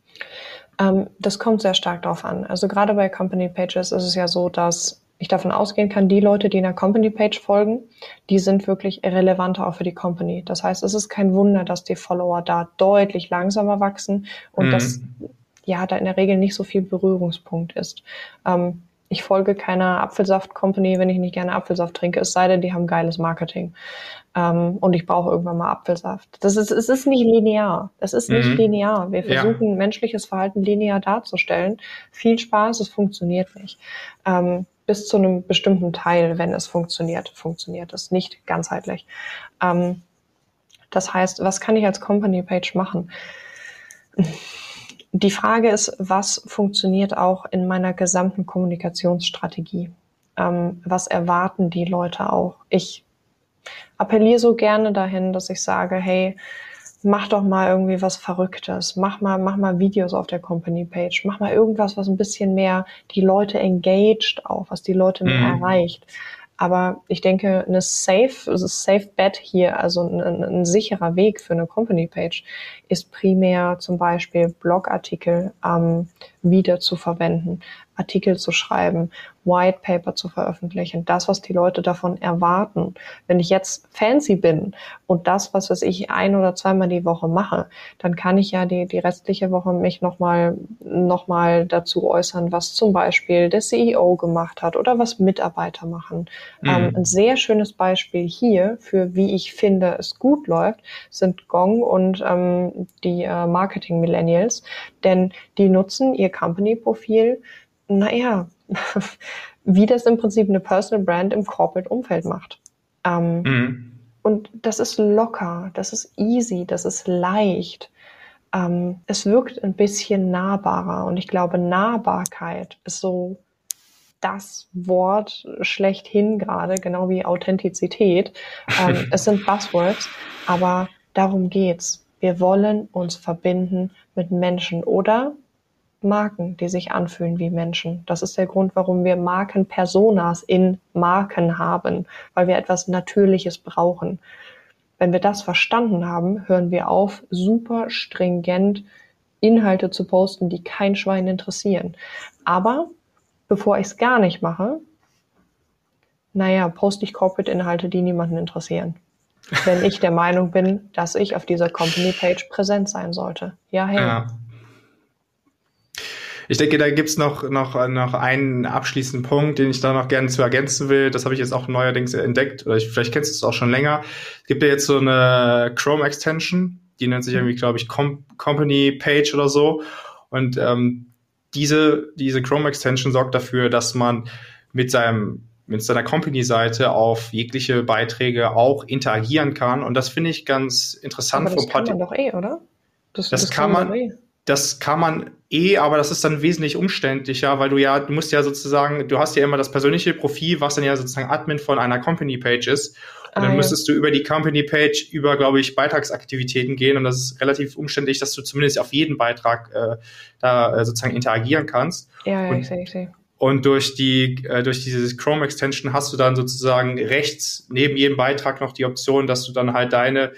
Ähm, das kommt sehr stark darauf an. Also gerade bei Company Pages ist es ja so, dass ich davon ausgehen kann, die Leute, die einer Company-Page folgen, die sind wirklich relevanter auch für die Company. Das heißt, es ist kein Wunder, dass die Follower da deutlich langsamer wachsen und mhm. dass ja da in der Regel nicht so viel Berührungspunkt ist. Ähm, ich folge keiner Apfelsaft-Company, wenn ich nicht gerne Apfelsaft trinke, es sei denn, die haben geiles Marketing. Ähm, und ich brauche irgendwann mal Apfelsaft. Das ist, es ist nicht linear. Es ist mhm. nicht linear. Wir versuchen, ja. menschliches Verhalten linear darzustellen. Viel Spaß, es funktioniert nicht. Ähm, bis zu einem bestimmten Teil, wenn es funktioniert, funktioniert es nicht ganzheitlich. Ähm, das heißt, was kann ich als Company Page machen? Die Frage ist, was funktioniert auch in meiner gesamten Kommunikationsstrategie? Ähm, was erwarten die Leute auch? Ich appelliere so gerne dahin, dass ich sage, hey, mach doch mal irgendwie was Verrücktes, mach mal, mach mal Videos auf der Company Page, mach mal irgendwas, was ein bisschen mehr die Leute engaged auch, was die Leute mehr mhm. erreicht. Aber ich denke, eine safe, also safe bet hier, also ein, ein, sicherer Weg für eine Company Page ist primär zum Beispiel Blogartikel ähm, wieder zu verwenden, Artikel zu schreiben White Paper zu veröffentlichen, das, was die Leute davon erwarten. Wenn ich jetzt fancy bin und das, was weiß ich, ein oder zweimal die Woche mache, dann kann ich ja die, die restliche Woche mich nochmal noch mal dazu äußern, was zum Beispiel der CEO gemacht hat oder was Mitarbeiter machen. Mhm. Ähm, ein sehr schönes Beispiel hier für, wie ich finde, es gut läuft, sind Gong und ähm, die äh, Marketing Millennials, denn die nutzen ihr Company-Profil naja, wie das im Prinzip eine Personal Brand im Corporate-Umfeld macht. Ähm, mhm. Und das ist locker, das ist easy, das ist leicht. Ähm, es wirkt ein bisschen nahbarer und ich glaube, Nahbarkeit ist so das Wort schlechthin gerade, genau wie Authentizität. Ähm, es sind Buzzwords, aber darum geht's. Wir wollen uns verbinden mit Menschen oder Marken, die sich anfühlen wie Menschen. Das ist der Grund, warum wir Markenpersonas in Marken haben, weil wir etwas Natürliches brauchen. Wenn wir das verstanden haben, hören wir auf, super stringent Inhalte zu posten, die kein Schwein interessieren. Aber bevor ich es gar nicht mache, naja, poste ich Corporate-Inhalte, die niemanden interessieren. Wenn ich der Meinung bin, dass ich auf dieser Company-Page präsent sein sollte. Ja, hey. Ja. Ich denke, da gibt's noch, noch, noch einen abschließenden Punkt, den ich da noch gerne zu ergänzen will. Das habe ich jetzt auch neuerdings entdeckt, oder ich, vielleicht kennst du es auch schon länger. Es gibt ja jetzt so eine Chrome-Extension, die nennt sich irgendwie, glaube ich, Com Company Page oder so. Und ähm, diese, diese Chrome-Extension sorgt dafür, dass man mit seinem mit seiner Company-Seite auf jegliche Beiträge auch interagieren kann. Und das finde ich ganz interessant. Aber das kann man doch eh, oder? Das, das, das kann, kann man, eh. das kann man eh, aber das ist dann wesentlich umständlicher, weil du ja, du musst ja sozusagen, du hast ja immer das persönliche Profil, was dann ja sozusagen Admin von einer Company-Page ist. Und dann ah, müsstest ja. du über die Company-Page über, glaube ich, Beitragsaktivitäten gehen. Und das ist relativ umständlich, dass du zumindest auf jeden Beitrag äh, da äh, sozusagen interagieren kannst. Ja, ja, und, ich sehe, ich sehe. Und durch die, äh, durch diese Chrome Extension hast du dann sozusagen rechts neben jedem Beitrag noch die Option, dass du dann halt deine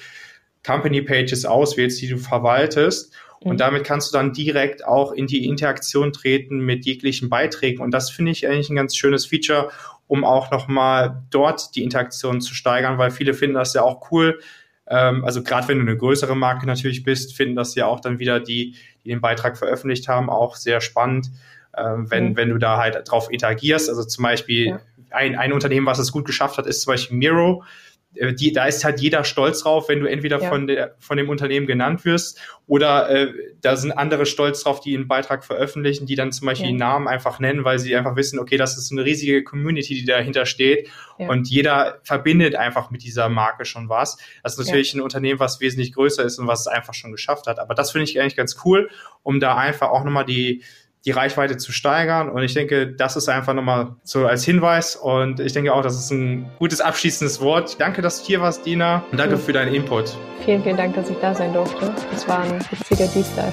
Company Pages auswählst, die du verwaltest. Mhm. Und damit kannst du dann direkt auch in die Interaktion treten mit jeglichen Beiträgen. Und das finde ich eigentlich ein ganz schönes Feature, um auch nochmal dort die Interaktion zu steigern, weil viele finden das ja auch cool. Ähm, also gerade wenn du eine größere Marke natürlich bist, finden das ja auch dann wieder die, die den Beitrag veröffentlicht haben, auch sehr spannend wenn, mhm. wenn du da halt drauf interagierst. Also zum Beispiel ja. ein, ein Unternehmen, was es gut geschafft hat, ist zum Beispiel Miro. Äh, die, da ist halt jeder stolz drauf, wenn du entweder ja. von, der, von dem Unternehmen genannt wirst oder äh, da sind andere stolz drauf, die einen Beitrag veröffentlichen, die dann zum Beispiel ja. die Namen einfach nennen, weil sie einfach wissen, okay, das ist eine riesige Community, die dahinter steht ja. und jeder verbindet einfach mit dieser Marke schon was. Das ist natürlich ein Unternehmen, was wesentlich größer ist und was es einfach schon geschafft hat. Aber das finde ich eigentlich ganz cool, um da einfach auch nochmal die die Reichweite zu steigern. Und ich denke, das ist einfach nochmal so als Hinweis. Und ich denke auch, das ist ein gutes abschließendes Wort. Ich danke, dass du hier warst, Dina. Und danke mhm. für deinen Input. Vielen, vielen Dank, dass ich da sein durfte. Das war ein witziger Deep Dive.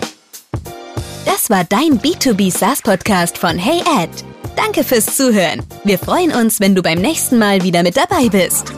Das war dein B2B SaaS Podcast von Hey Ed. Danke fürs Zuhören. Wir freuen uns, wenn du beim nächsten Mal wieder mit dabei bist.